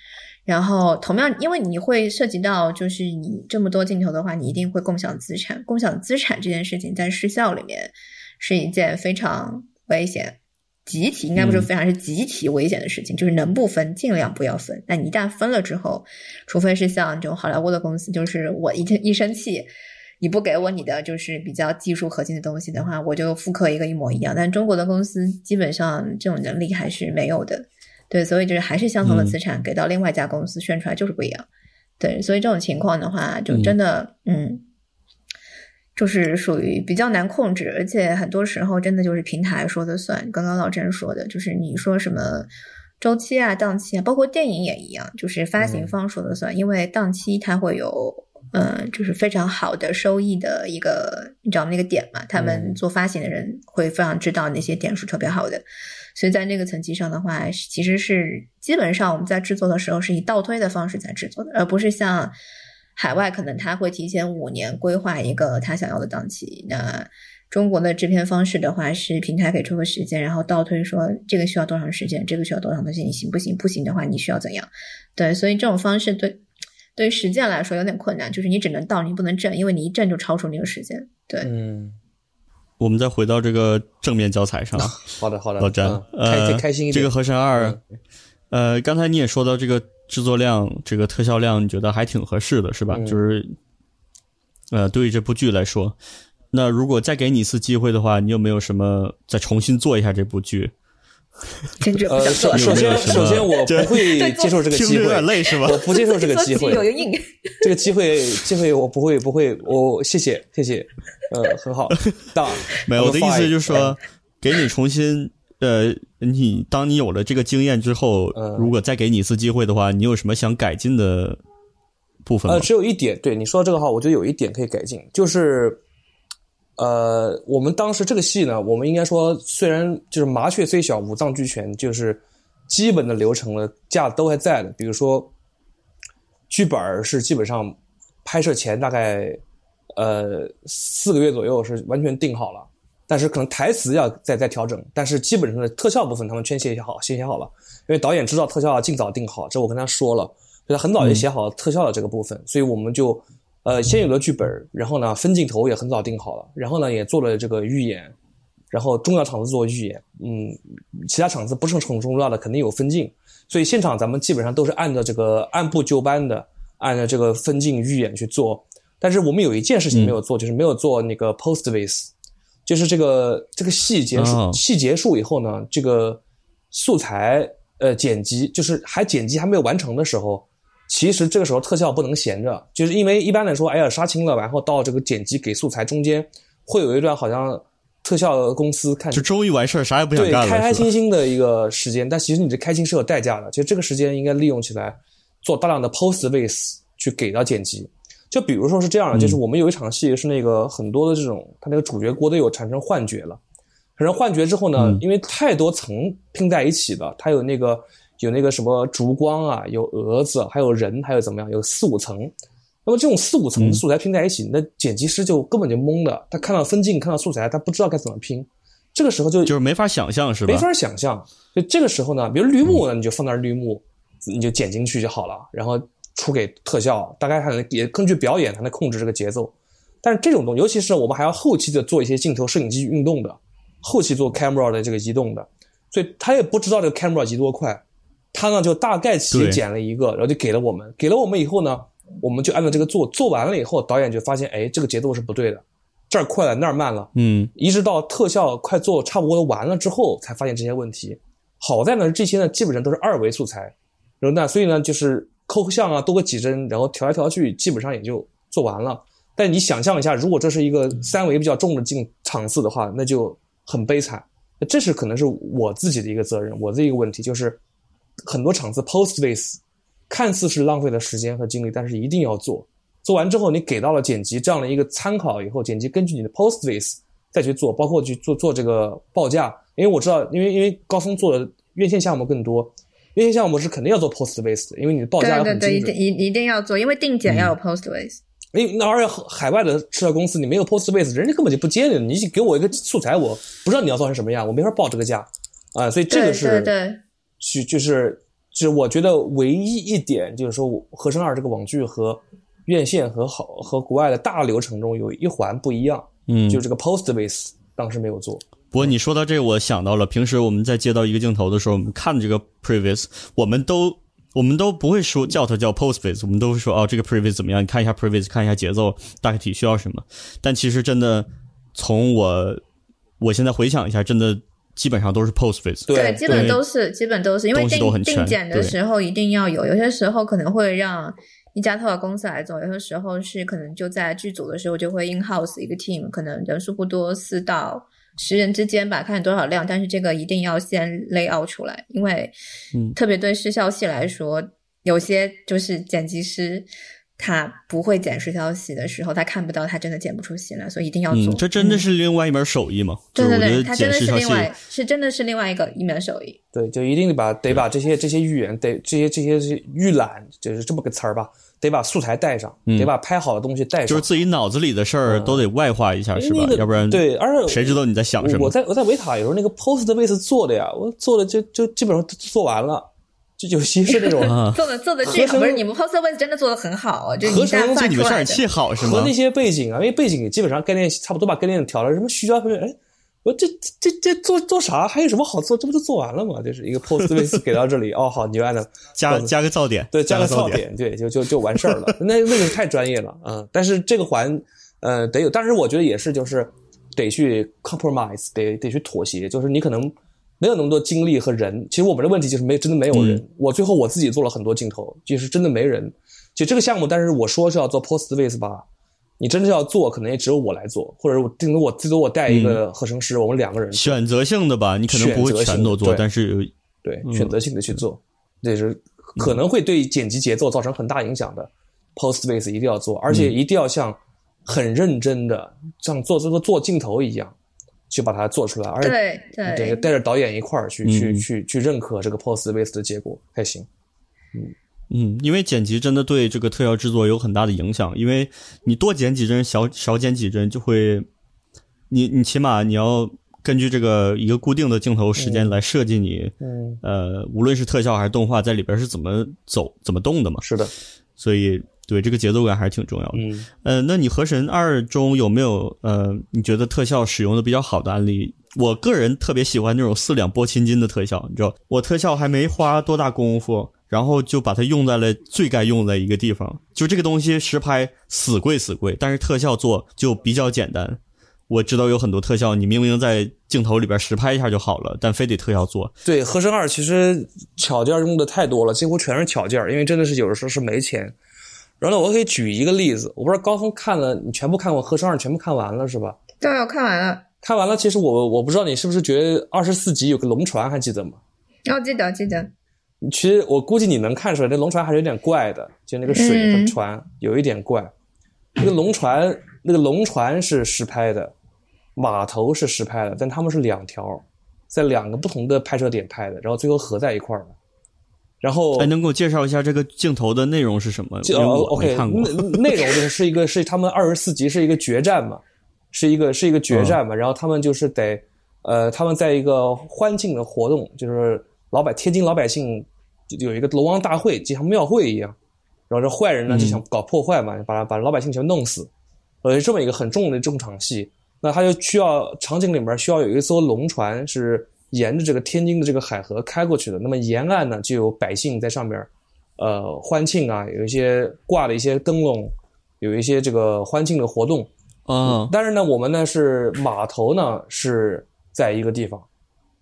然后同样，因为你会涉及到就是你这么多镜头的话，你一定会共享资产，共享资产这件事情在失效里面是一件非常危险。极其应该不是非常是集体危险的事情，就是能不分尽量不要分。但你一旦分了之后，除非是像这种好莱坞的公司，就是我一一生气，你不给我你的就是比较技术核心的东西的话，我就复刻一个一模一样。但中国的公司基本上这种能力还是没有的，对，所以就是还是相同的资产给到另外一家公司炫出来就是不一样，对，所以这种情况的话，就真的嗯。就是属于比较难控制，而且很多时候真的就是平台说的算。刚刚老郑说的，就是你说什么周期啊、档期啊，包括电影也一样，就是发行方说的算。因为档期它会有，嗯，就是非常好的收益的一个，你知道那个点嘛？他们做发行的人会非常知道那些点是特别好的，所以在那个层级上的话，其实是基本上我们在制作的时候是以倒推的方式在制作的，而不是像。海外可能他会提前五年规划一个他想要的档期，那中国的制片方式的话是平台给出个时间，然后倒推说这个需要多长时间，这个需要多长时间，你行不行？不行的话你需要怎样？对，所以这种方式对对于实践来说有点困难，就是你只能倒，你不能正，因为你一正就超出那个时间。对，嗯，我们再回到这个正面教材上。好的，好的，老詹，呃，开心一点。这个《河神二》，呃，刚才你也说到这个。制作量，这个特效量，你觉得还挺合适的，是吧？就是，呃，对于这部剧来说，那如果再给你一次机会的话，你有没有什么再重新做一下这部剧？呃，首先，首先我不会接受这个机会，有点累是吧？我不接受这个机会，这个机会，机会我不会，不会，我谢谢，谢谢，呃，很好，大 没有，我的意思就是说，给你重新。呃，你当你有了这个经验之后，如果再给你一次机会的话，你有什么想改进的部分？呃，只有一点，对你说这个话，我觉得有一点可以改进，就是呃，我们当时这个戏呢，我们应该说，虽然就是麻雀虽小，五脏俱全，就是基本的流程的架都还在的。比如说，剧本是基本上拍摄前大概呃四个月左右是完全定好了。但是可能台词要再再调整，但是基本上的特效部分他们全写好，先写好了。因为导演知道特效要尽早定好，这我跟他说了，所以他很早就写好了特效的这个部分。所以我们就呃先有了剧本，然后呢分镜头也很早定好了，然后呢也做了这个预演，然后重要场子做预演，嗯，其他场子不是很重要的肯定有分镜。所以现场咱们基本上都是按照这个按部就班的，按照这个分镜预演去做。但是我们有一件事情没有做，就是没有做那个 post vis。就是这个这个戏结束戏结束以后呢，这个素材呃剪辑，就是还剪辑还没有完成的时候，其实这个时候特效不能闲着，就是因为一般来说，哎呀杀青了，然后到这个剪辑给素材中间会有一段好像特效公司看就终于完事儿，啥也不想对干了，开开心心的一个时间，但其实你这开心是有代价的，其实这个时间应该利用起来做大量的 post ways 去给到剪辑。就比如说是这样的，就是我们有一场戏是那个很多的这种，他那个主角郭德友产生幻觉了，产生幻觉之后呢，因为太多层拼在一起的，他有那个有那个什么烛光啊，有蛾子，还有人，还有怎么样，有四五层。那么这种四五层的素材拼在一起，那剪辑师就根本就懵的，他看到分镜，看到素材，他不知道该怎么拼。这个时候就就是没法想象，是吧？没法想象。就这个时候呢，比如绿幕呢，你就放那儿绿幕，你就剪进去就好了，然后出给特效，大概还能也根据表演才能控制这个节奏。但是这种东西，尤其是我们还要后期的做一些镜头摄影机运动的，后期做 camera 的这个移动的，所以他也不知道这个 camera 移多快，他呢就大概其对剪了一个，然后就给了我们，给了我们以后呢，我们就按照这个做，做完了以后，导演就发现，哎，这个节奏是不对的，这儿快了那儿慢了，嗯，一直到特效快做差不多完了之后，才发现这些问题。好在呢，这些呢基本上都是二维素材，然后那所以呢就是抠像啊，多个几帧，然后调来调去，基本上也就做完了。但你想象一下，如果这是一个三维比较重的镜场次的话，那就很悲惨。这是可能是我自己的一个责任，我的一个问题就是很多场次 post face 看似是浪费了时间和精力，但是一定要做。做完之后，你给到了剪辑这样的一个参考以后，剪辑根据你的 post face 再去做，包括去做做这个报价。因为我知道，因为因为高峰做的院线项目更多，院线项目是肯定要做 post face 的，因为你的报价要对对对，很精准。一定一一定要做，因为定检要有 post。因为那而且海外的制造公司，你没有 post base，人家根本就不接你。你给我一个素材，我不知道你要做成什么样，我没法报这个价啊、所以这个是对对，是就是就是我觉得唯一一点就是说，《和声二》这个网剧和院线和好和国外的大流程中有一环不一样，嗯就是这个 post base 当时没有做。不过你说到这个，我想到了，平时我们在接到一个镜头的时候，我们看这个 previous，我们都我们都不会说叫它叫 post face，我们都会说哦，这个 previous 怎么样？你看一下 previous，看一下节奏，大概体需要什么。但其实真的，从我我现在回想一下，真的基本上都是 post face。对，基本都是基本都是，因为东西都很全定定检的时候一定要有，有些时候可能会让一家特效公司来做，有些时候是可能就在剧组的时候就会 in house 一个 team，可能人数不多，四到十人之间吧，看你多少量，但是这个一定要先 lay out 出来，因为嗯特别对视效系来说，有些就是剪辑师。他不会剪视消息的时候，他看不到，他真的剪不出戏来，所以一定要做。嗯，这真的嗯是另外一门手艺吗？对对对，就是我觉得它真的是另外，是真的是另外一个一门手艺。对，就一定得把得把这些这些预言，得这些这些预览，就是这么个词儿吧，得把素材带上，得把拍好的东西带上。就是自己脑子里的事儿都得外化一下，是吧那个？要不然对，而且谁知道你在想什么？我在我在维塔有时候那个 post 的位置做的呀，我做的就就基本上都做完了，就有些是那种啊，做的做的巨好，不是你们 post ways 真的做的很好哦，就合成就你们上放出来的点气好是吗和那？些背景啊，因为背景基本上概念差不多把概念调了，什么虚焦，哎，我这这这做做啥？还有什么好做？这不就做完了吗？就是一个 post base 给到这里，哦，好，你就按照加加个噪点，对加个噪噪，点，对，就就就完事儿了。那那个太专业了啊、嗯但是这个环，呃，得有，但是我觉得也是，就是得去 compromise，得得去妥协，就是你可能没有那么多精力和人。其实我们的问题就是没真的没有人。嗯我最后我自己做了很多镜头，就是真的没人。就这个项目，但是我说是要做 post base 吧，你真的要做，可能也只有我来做，或者我顶多我最多我带一个合成师，我们两个人选择性的吧，你可能不会全都做，但是有对，嗯选择性的去做，这是可能会对剪辑节奏造成很大影响的。Post base 一定要做，而且一定要像很认真的像做这个做镜头一样去把它做出来，而且对对对。带着导演一块儿去去嗯。去去认可这个 post base 的结果才行。嗯，因为剪辑真的对这个特效制作有很大的影响，因为你多剪几帧，少少剪几帧，就会，你你起码你要根据这个一个固定的镜头时间来设计你，嗯，呃，无论是特效还是动画，在里边是怎么走、怎么动的嘛，是的，所以对这个节奏感还是挺重要的。嗯呃，那你《河神二》中有没有呃，你觉得特效使用的比较好的案例？我个人特别喜欢那种四两拨千斤的特效，你知道，我特效还没花多大功夫，然后就把它用在了最该用的一个地方。就这个东西实拍死贵死贵，但是特效做就比较简单。我知道有很多特效，你明明在镜头里边实拍一下就好了，但非得特效做。对，《和声二》其实巧件用的太多了，几乎全是巧件，因为真的是有的时候是没钱。然后呢，我可以举一个例子，我不知道高峰看了，你全部看过《和声二》，全部看完了是吧？对，我看完了。看完了，其实我我不知道你是不是觉得二十四集有个龙船还记得吗？哦，记得记得。其实我估计你能看出来，这龙船还是有点怪的，就那个水和船有一点怪。那个龙船，那个龙船是实拍的，码头是实拍的，但他们是两条，在两个不同的拍摄点拍的，然后最后合在一块儿了。然后，哎，能给我介绍一下这个镜头的内容是什么？就 OK，内内容就是是一个是他们二十四集是一个决战嘛，是一个是一个决战嘛，然后他们就是得，呃，他们在一个欢庆的活动，就是老百天津老百姓有一个龙王大会，就像庙会一样。然后这坏人呢就想搞破坏嘛，把把老百姓全弄死，呃，这么一个很重的重场戏，那他就需要场景里面需要有一艘龙船是沿着这个天津的这个海河开过去的，那么沿岸呢就有百姓在上面，呃，欢庆啊，有一些挂了一些灯笼，有一些这个欢庆的活动，啊，但是呢，我们呢是码头呢是在一个地方，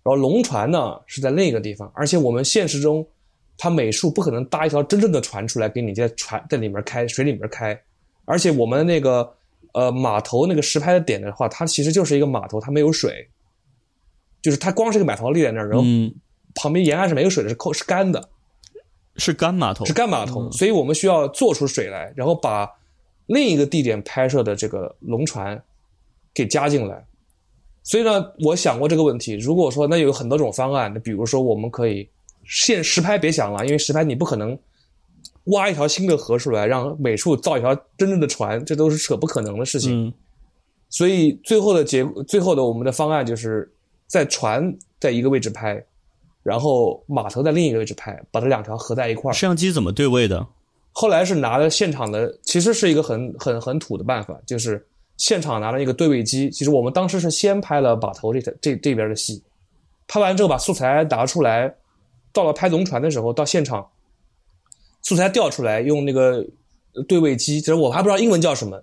然后龙船呢是在另一个地方，而且我们现实中。它美术不可能搭一条真正的船出来给你在船在里面开水里面开，而且我们那个呃码头那个实拍的点的话，它其实就是一个码头，它没有水，就是它光是个码头立在那儿，然后旁边沿岸是没有水的，是扣是干的，是干码头，是干码头，所以我们需要做出水来，然后把另一个地点拍摄的这个龙船给加进来。所以呢，我想过这个问题，如果说那有很多种方案，那比如说我们可以。现实拍别想了，因为实拍你不可能挖一条新的河出来，让美术造一条真正的船，这都是扯不可能的事情。所以最后的结，最后的我们的方案就是在船在一个位置拍，然后码头在另一个位置拍，把这两条合在一块儿。摄像机怎么对位的？后来是拿了现场的，其实是一个很很很土的办法，就是现场拿了一个对位机。其实我们当时是先拍了码头这这这边的戏，拍完之后把素材拿出来。到了拍龙船的时候，到现场，素材调出来，用那个对位机，其实我还不知道英文叫什么，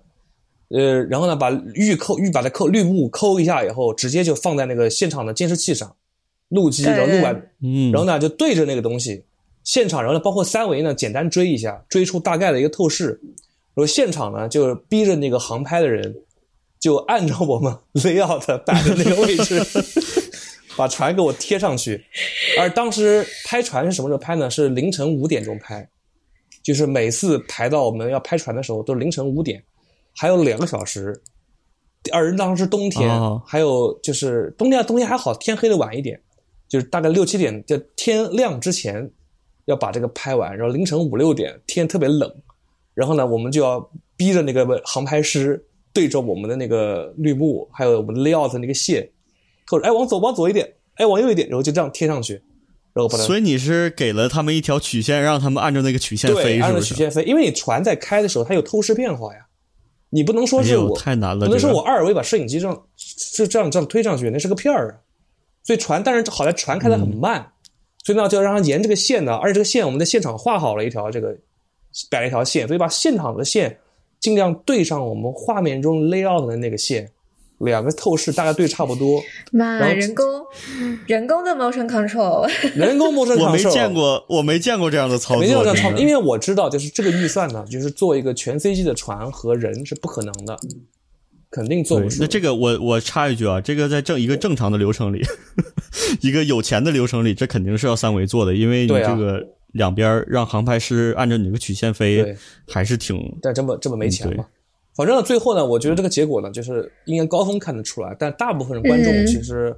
呃，然后呢，把预扣预把它扣绿幕抠一下以后，直接就放在那个现场的监视器上，录机，然后录完，嗯，然后呢就对着那个东西，现场，然后呢包括三维呢简单追一下，追出大概的一个透视，然后现场呢就逼着那个航拍的人，就按照我们 layout 摆的那个位置。把船给我贴上去，而当时拍船是什么时候拍呢？是凌晨五点钟拍，就是每次排到我们要拍船的时候都是凌晨五点，还有两个小时。二人当时是冬天，还有就是冬天冬天还好，天黑的晚一点，就是大概六七点，就天亮之前要把这个拍完，然后凌晨五六点天特别冷，然后呢我们就要逼着那个航拍师对着我们的那个绿幕，还有我们 layout 那个线。或者哎，往左，往左一点，哎，往右一点，然后就这样贴上去，然后把它。所以你是给了他们一条曲线，让他们按照那个曲线飞，按照曲线飞。因为你船在开的时候，它有透视变化呀，你不能说是我太难了，不能说我二维把摄影机这样就这样这样推上去，那是个片儿啊。所以船，但是好在船开的很慢，所以呢就要让它沿这个线呢，而且这个线我们在现场画好了一条这个摆了一条线，所以把现场的线尽量对上我们画面中 layout 的那个线。两个透视大概对差不多，妈，人工人工的 motion control，人工 motion control，我没见过，我没见过这样的操作，没见过这样操作，因为我知道，就是这个预算呢，就是做一个全 CG 的船和人是不可能的，肯定做不出。那这个我我插一句啊，这个在正一个正常的流程里，一个有钱的流程里，这肯定是要三维做的，因为你这个两边让航拍师按照你这个曲线飞，还是挺，但这么这么没钱嘛。反正最后呢，我觉得这个结果呢，就是应该高峰看得出来，但大部分观众其实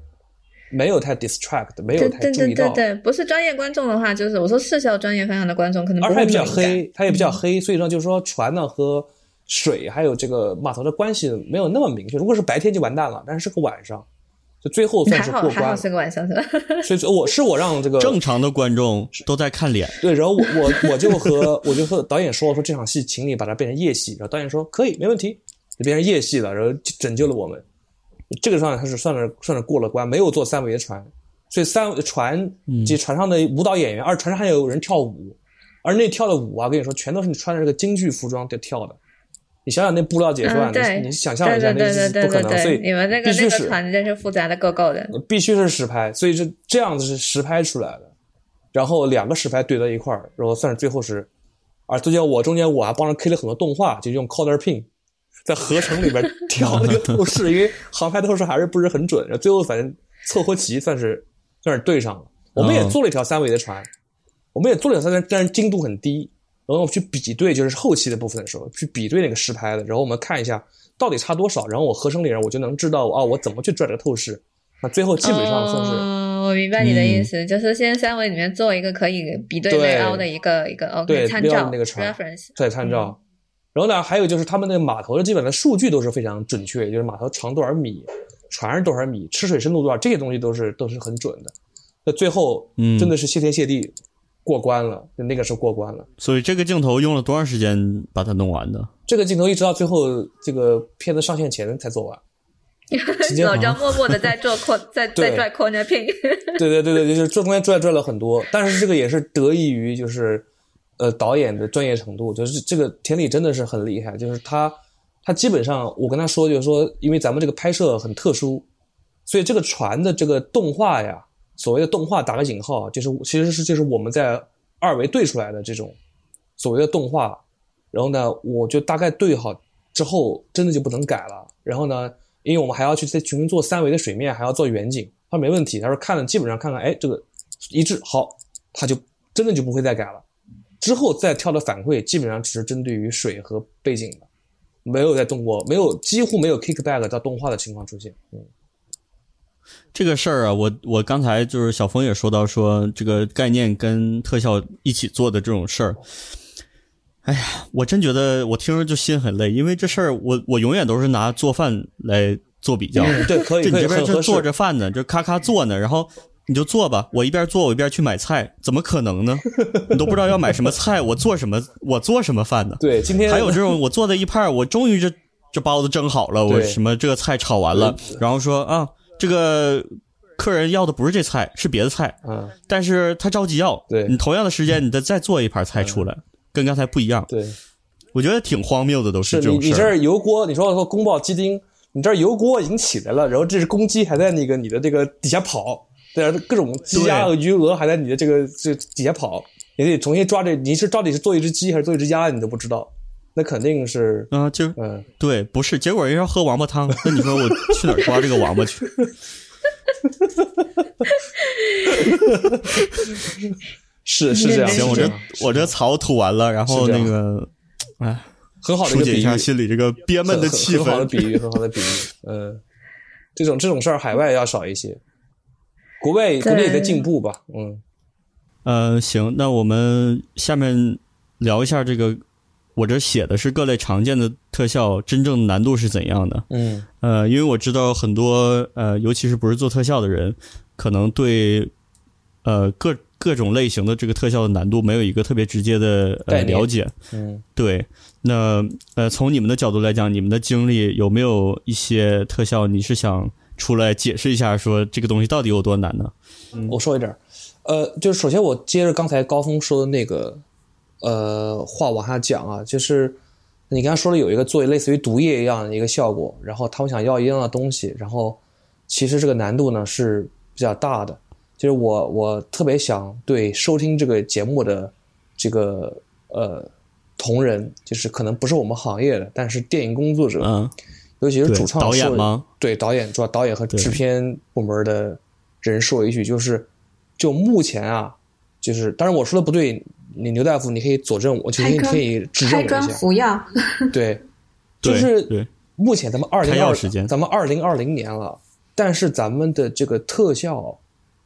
没有太 distract，没有太注意到。对对对，不是专业观众的话，就是我说视效专业方向的观众可能。而且比较黑，它也比较黑，所以呢，就是说船呢和水还有这个码头的关系没有那么明确。如果是白天就完蛋了，但是是个晚上。就最后算是过关，还好是个晚上是吧？所以，我是我让这个正常的观众都在看脸。对，然后我我我就和我就和导演说说这场戏，请你把它变成夜戏。然后导演说可以，没问题，就变成夜戏了。然后拯救了我们。这个上他是算是算是过了关，没有坐三维的船，所以三船及船上的舞蹈演员，而船上还有人跳舞，而那跳的舞啊，跟你说全都是你穿着这个京剧服装在跳的，你想想那布料结算，你你想象一下，那是不可能。所以你们那个那个团真是复杂的够够的。必须是实拍，所以是这样子是实拍出来的。然后两个实拍对到一块儿，然后算是最后是，啊，中间我中间我还帮着 K 了很多动画，就用 Color Pin 在合成里边 调那个透视，因为航拍透视还是不是很准。最后反正凑合齐，算是算是对上了。我们也做了一条三维的船，我们也做了条三，但是精度很低。然后我们去比对，就是后期的部分的时候，去比对那个实拍的，然后我们看一下到底差多少，然后我合成里人我就能知道啊，我怎么去拽这个透视。那最后基本上算是，我明白你的意思，就是先三维里面做一个可以比对对凹的一个一个 OK 参照那个 reference 再参照。然后呢，还有就是他们那个码头的基本的数据都是非常准确，就是码头长多少米，船是多少米，吃水深度多少，这些东西都是都是很准的。那最后真的是谢天谢地。过关了，就那个时候过关了。所以这个镜头用了多长时间把它弄完的？这个镜头一直到最后这个片子上线前才做完。老张默默的在做扩，在在拽扩那片。对 对对对，就是这中间拽拽了很多，但是这个也是得益于就是呃导演的专业程度，就是这个田里真的是很厉害，就是他他基本上我跟他说就是说，因为咱们这个拍摄很特殊，所以这个船的这个动画呀。所谓的动画打个引号，就是其实是就是我们在二维对出来的这种所谓的动画，然后呢，我就大概对好之后，真的就不能改了。然后呢，因为我们还要去再重新做三维的水面，还要做远景，他说没问题，他说看了基本上看看，哎，这个一致好，他就真的就不会再改了。之后再跳的反馈基本上只是针对于水和背景的，没有再动过，没有几乎没有 kickback 到动画的情况出现，嗯。这个事儿啊，我我刚才就是小峰也说到说这个概念跟特效一起做的这种事儿，哎呀，我真觉得我听着就心很累，因为这事儿我我永远都是拿做饭来做比较，对，可以，这你这边就做着饭呢，就咔咔做呢，然后你就做吧，我一边做我一边去买菜，怎么可能呢？你都不知道要买什么菜，我做什么我做什么饭呢？对，今天还有这种我做的一派，我终于这这包子蒸好了，我什么这个菜炒完了，然后说啊。这个客人要的不是这菜，是别的菜。嗯，但是他着急要。对你同样的时间，你再再做一盘菜出来，跟刚才不一样。对，我觉得挺荒谬的，都是这种事你你这儿油锅，你说说宫保鸡丁，你这儿油锅已经起来了，然后这是公鸡还在那个你的这个底下跑，对啊，各种鸡鸭鱼鹅还在你的这个这底下跑，你得重新抓这，你是到底是做一只鸡还是做一只鸭，你都不知道。那肯定是啊，就嗯，对，不是，结果人要喝王八汤，那你说我去哪儿抓这个王八去？是是这样，行，我这我这草吐完了，然后那个，哎，很好的解一下心里这个憋闷的气氛。很好的比喻，很好的比喻。嗯，这种这种事儿海外要少一些，国外国内也在进步吧？嗯，呃，行，那我们下面聊一下这个。我这写的是各类常见的特效，真正难度是怎样的？嗯，呃，因为我知道很多呃，尤其是不是做特效的人，可能对呃各各种类型的这个特效的难度没有一个特别直接的呃了解。嗯，对。那呃，从你们的角度来讲，你们的经历有没有一些特效？你是想出来解释一下，说这个东西到底有多难呢？嗯，我说一点，呃，就是首先我接着刚才高峰说的那个。呃，话往下讲啊，就是你刚才说了有一个做类似于毒液一样的一个效果，然后他们想要一样的东西，然后其实这个难度呢是比较大的。就是我我特别想对收听这个节目的这个呃同仁，就是可能不是我们行业的，但是电影工作者，嗯，尤其是主创导演吗？对，导演主要导演和制片部门的人说一句，就是就目前啊，就是当然我说的不对。你牛大夫，你可以佐证我，就是你可以指证一下。服药，对，就是目前咱们二零二，咱们二零二零年了，但是咱们的这个特效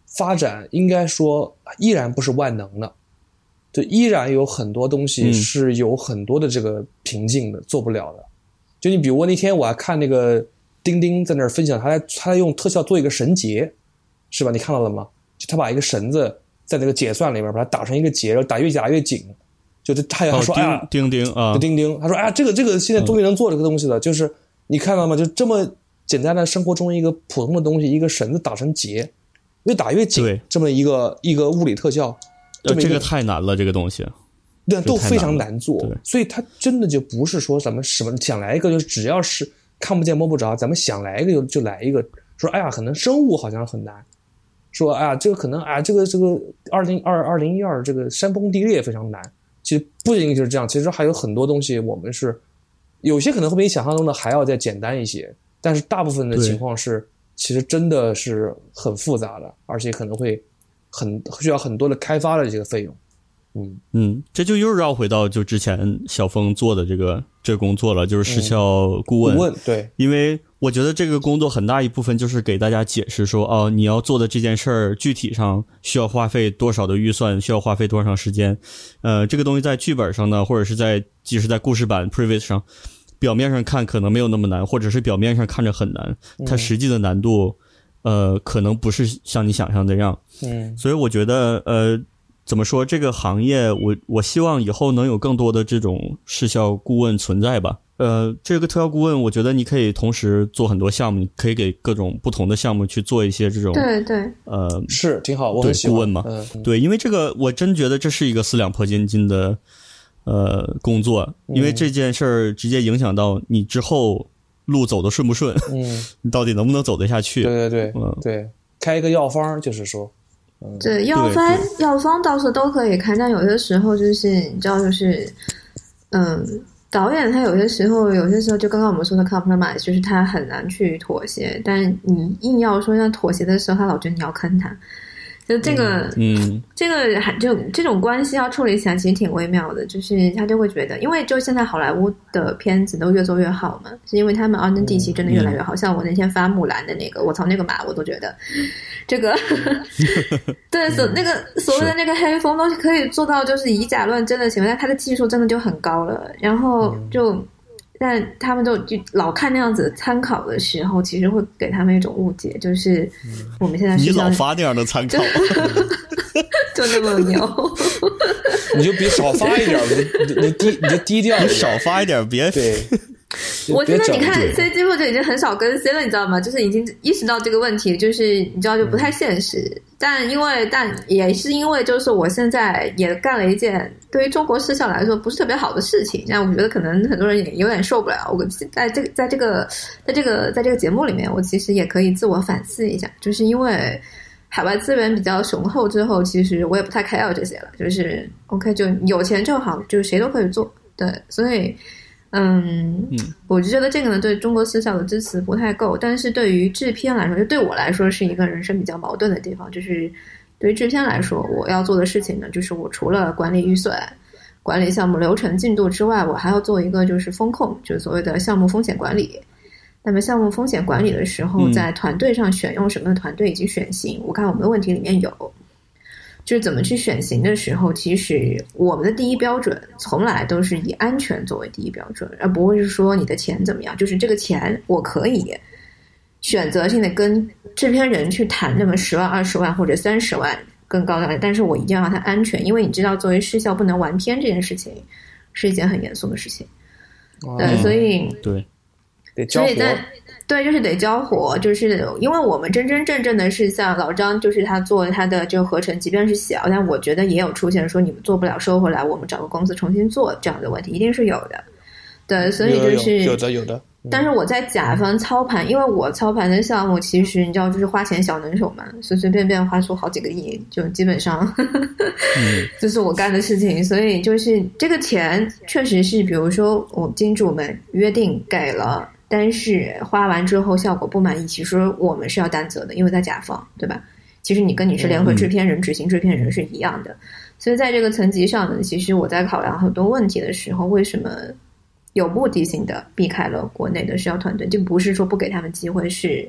发展应该说依然不是万能的，就依然有很多东西是有很多的这个瓶颈的，做不了的。就你比如我那天我还看那个丁丁在那儿分享，他在他在用特效做一个绳结，是吧？你看到了吗？就他把一个绳子。在那个结算里边，把它打成一个结，然后打越打越紧，就是他他说啊，钉钉啊，钉钉，他说啊，这个这个现在终于能做这个东西了，就是你看到吗？就这么简单的生活中一个普通的东西，一个绳子打成结，越打越紧，这么一个一个物理特效，这个太难了，这个东西，对，都非常难做。所以它真的就不是说咱们什么想来一个，就只要是看不见摸不着，咱们想来一个就就来一个。说哎呀，可能生物好像很难。说哎呀，这个可能啊，这个这个二零二二零一二这个山崩地裂非常难。其实不仅仅就是这样，其实还有很多东西，我们是有些可能会比你想象中的还要再简单一些。但是大部分的情况是，其实真的是很复杂的，而且可能会很需要很多的开发的这个费用。嗯嗯，这就又绕回到就之前小峰做的这个这个工作了，就是失效顾问。顾问对，因为我觉得这个工作很大一部分就是给大家解释说，哦，你要做的这件事儿具体上需要花费多少的预算，需要花费多长时间。呃，这个东西在剧本上呢，或者是在即使在故事版 previous 上，表面上看可能没有那么难，或者是表面上看着很难，它实际的难度，呃，可能不是像你想象那样。嗯，所以我觉得，呃。怎么说这个行业？我我希望以后能有更多的这种视效顾问存在吧。呃，这个特效顾问，我觉得你可以同时做很多项目，你可以给各种不同的项目去做一些这种对对呃是挺好。对顾问嘛，嗯，对，因为这个我真觉得这是一个四两拨千斤的呃工作，因为这件事儿直接影响到你之后路走的顺不顺，嗯，你到底能不能走得下去？对对对，嗯，对，开一个药方就是说。对药方，药方倒是都可以看，但有些时候就是你知道，就是嗯，导演他有些时候，有些时候就刚刚我们说的 compromise，就是他很难去妥协，但你硬要说要妥协的时候，他老觉得你要坑他。就这个，嗯，这个还就这种关系要处理起来其实挺微妙的，就是他就会觉得，因为就现在好莱坞的片子都越做越好嘛，是因为他们 R N D 其实真的越来越好，像我那天发木兰的那个，我操那个马我都觉得，这个，对所那个所谓的那个黑风都可以做到就是以假乱真的情况下，他的技术真的就很高了，然后就。但他们都就老看那样子参考的时候，其实会给他们一种误解，就是我们现在你老发那样的参考，就那么牛，你就别少发一点，你你低你就低调，你少发一点，别对。我现在你看 C G 或者已经很少更新了，你知道吗？就是已经意识到这个问题，就是你知道就不太现实。但因为但也是因为，就是我现在也干了一件对于中国视效来说不是特别好的事情，那我觉得可能很多人也有点受不了。我在这个在这个在这个在这个节目里面，我其实也可以自我反思一下，就是因为海外资源比较雄厚之后，其实我也不太 care 这些了。就是 OK，就有钱就好，就谁都可以做。对，所以。嗯，我就觉得这个呢，对中国私校的支持不太够。但是对于制片来说，就对我来说是一个人生比较矛盾的地方。就是对于制片来说，我要做的事情呢，就是我除了管理预算、管理项目流程进度之外，我还要做一个就是风控，就是所谓的项目风险管理。那么项目风险管理的时候，在团队上选用什么团队以及选型，我看我们的问题里面有。就是怎么去选型的时候，其实我们的第一标准从来都是以安全作为第一标准，而不会是说你的钱怎么样。就是这个钱我可以选择性的跟制片人去谈那么十万、二十万或者三十万更高的，但是我一定要让它安全，因为你知道，作为视效不能玩片这件事情是一件很严肃的事情。对，所以对，所以在。对，就是得交活，就是因为我们真真正正的是像老张，就是他做他的这个合成，即便是小，但我觉得也有出现说你们做不了收回来，我们找个公司重新做这样的问题，一定是有的。对，所以就是有的有的。但是我在甲方操盘，因为我操盘的项目其实你知道，就是花钱小能手嘛，随随便便花出好几个亿，就基本上，这是我干的事情。所以就是这个钱确实是，比如说我金主们约定给了。但是花完之后效果不满意，其实我们是要担责的，因为在甲方，对吧？其实你跟你是联合制片人、执行制片人是一样的。所以在这个层级上呢，其实我在考量很多问题的时候，为什么有目的性的避开了国内的需要团队？就不是说不给他们机会，是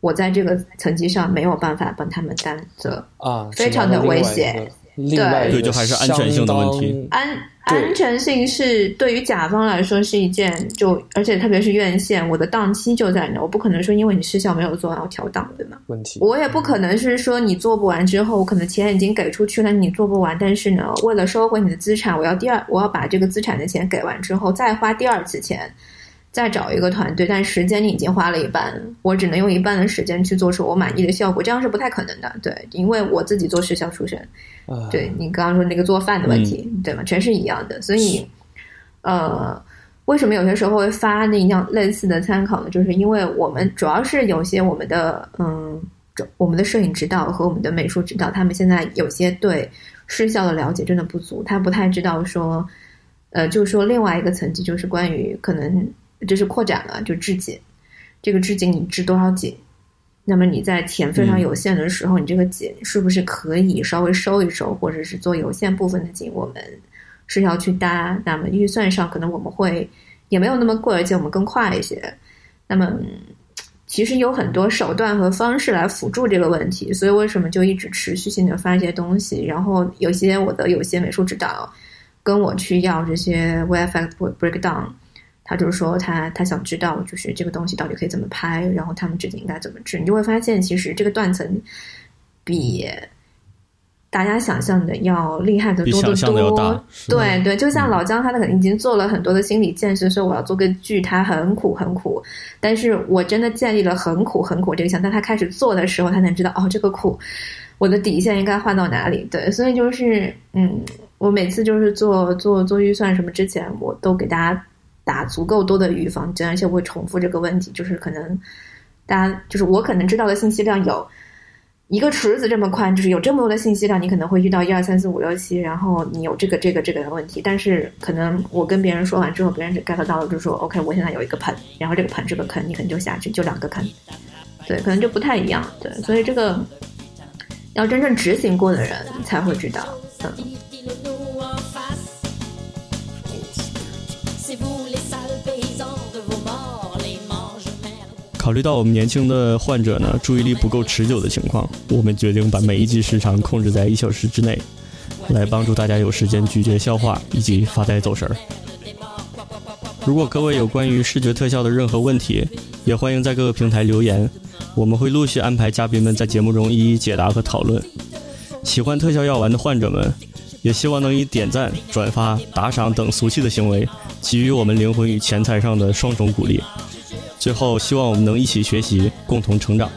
我在这个层级上没有办法帮他们担责啊，非常的危险。对对，就还是安全性的问题。安安全性是对于甲方来说是一件，就而且特别是院线，我的档期就在那，我不可能说因为你失效没有做要调档，对吗？问题我也不可能是说你做不完之后，我可能钱已经给出去了，你做不完，但是呢，为了收回你的资产，我要第二，我要把这个资产的钱给完之后，再花第二次钱，再找一个团队，但时间你已经花了一半，我只能用一半的时间去做出我满意的效果，这样是不太可能的。对，因为我自己做学校出身，对你刚刚说那个做饭的问题，对吗？全是一样的。所以，呃，为什么有些时候会发那样类似的参考呢？就是因为我们主要是有些我们的嗯，我们的摄影指导和我们的美术指导，他们现在有些对视效的了解真的不足，他不太知道说，呃，就是说另外一个层级，就是关于可能。就是扩展了，就置景，这个置景你置多少景？那么你在钱非常有限的时候，你这个景是不是可以稍微收一收，或者是做有限部分的景？我们是要去搭，那么预算上可能我们会也没有那么贵，而且我们更快一些。那么其实有很多手段和方式来辅助这个问题，所以为什么就一直持续性的发一些东西？然后有些我的有些美术指导跟我去要这些 VFX breakdown。他就是说，他他想知道，就是这个东西到底可以怎么拍，然后他们之间应该怎么治。你就会发现，其实这个断层比大家想象的要厉害的多得多。对对，就像老姜，他可能已经做了很多的心理建设，说我要做个剧，他很苦很苦。但是我真的建立了很苦很苦这个想，但他开始做的时候，他才知道哦，这个苦，我的底线应该画到哪里？对，所以就是嗯，我每次就是做做做预算什么之前，我都给大家。打足够多的预防针，而且我会重复这个问题，就是可能大家就是我可能知道的信息量有一个池子这么宽，就是有这么多的信息量，你可能会遇到一二三四五六七，然后你有这个这个这个的问题，但是可能我跟别人说完之后，别人 get 到了，就说 OK，我现在有一个盆，然后这个盆这个坑，你可能就下去，就两个坑，对，可能就不太一样，对，所以这个要真正执行过的人才会知道，嗯。考虑到我们年轻的患者呢，注意力不够持久的情况，我们决定把每一集时长控制在一小时之内，来帮助大家有时间咀嚼消化以及发呆走神儿。如果各位有关于视觉特效的任何问题，也欢迎在各个平台留言，我们会陆续安排嘉宾们在节目中一一解答和讨论。喜欢特效药丸的患者们，也希望能以点赞、转发、打赏等俗气的行为，给予我们灵魂与钱财上的双重鼓励。最后，希望我们能一起学习，共同成长。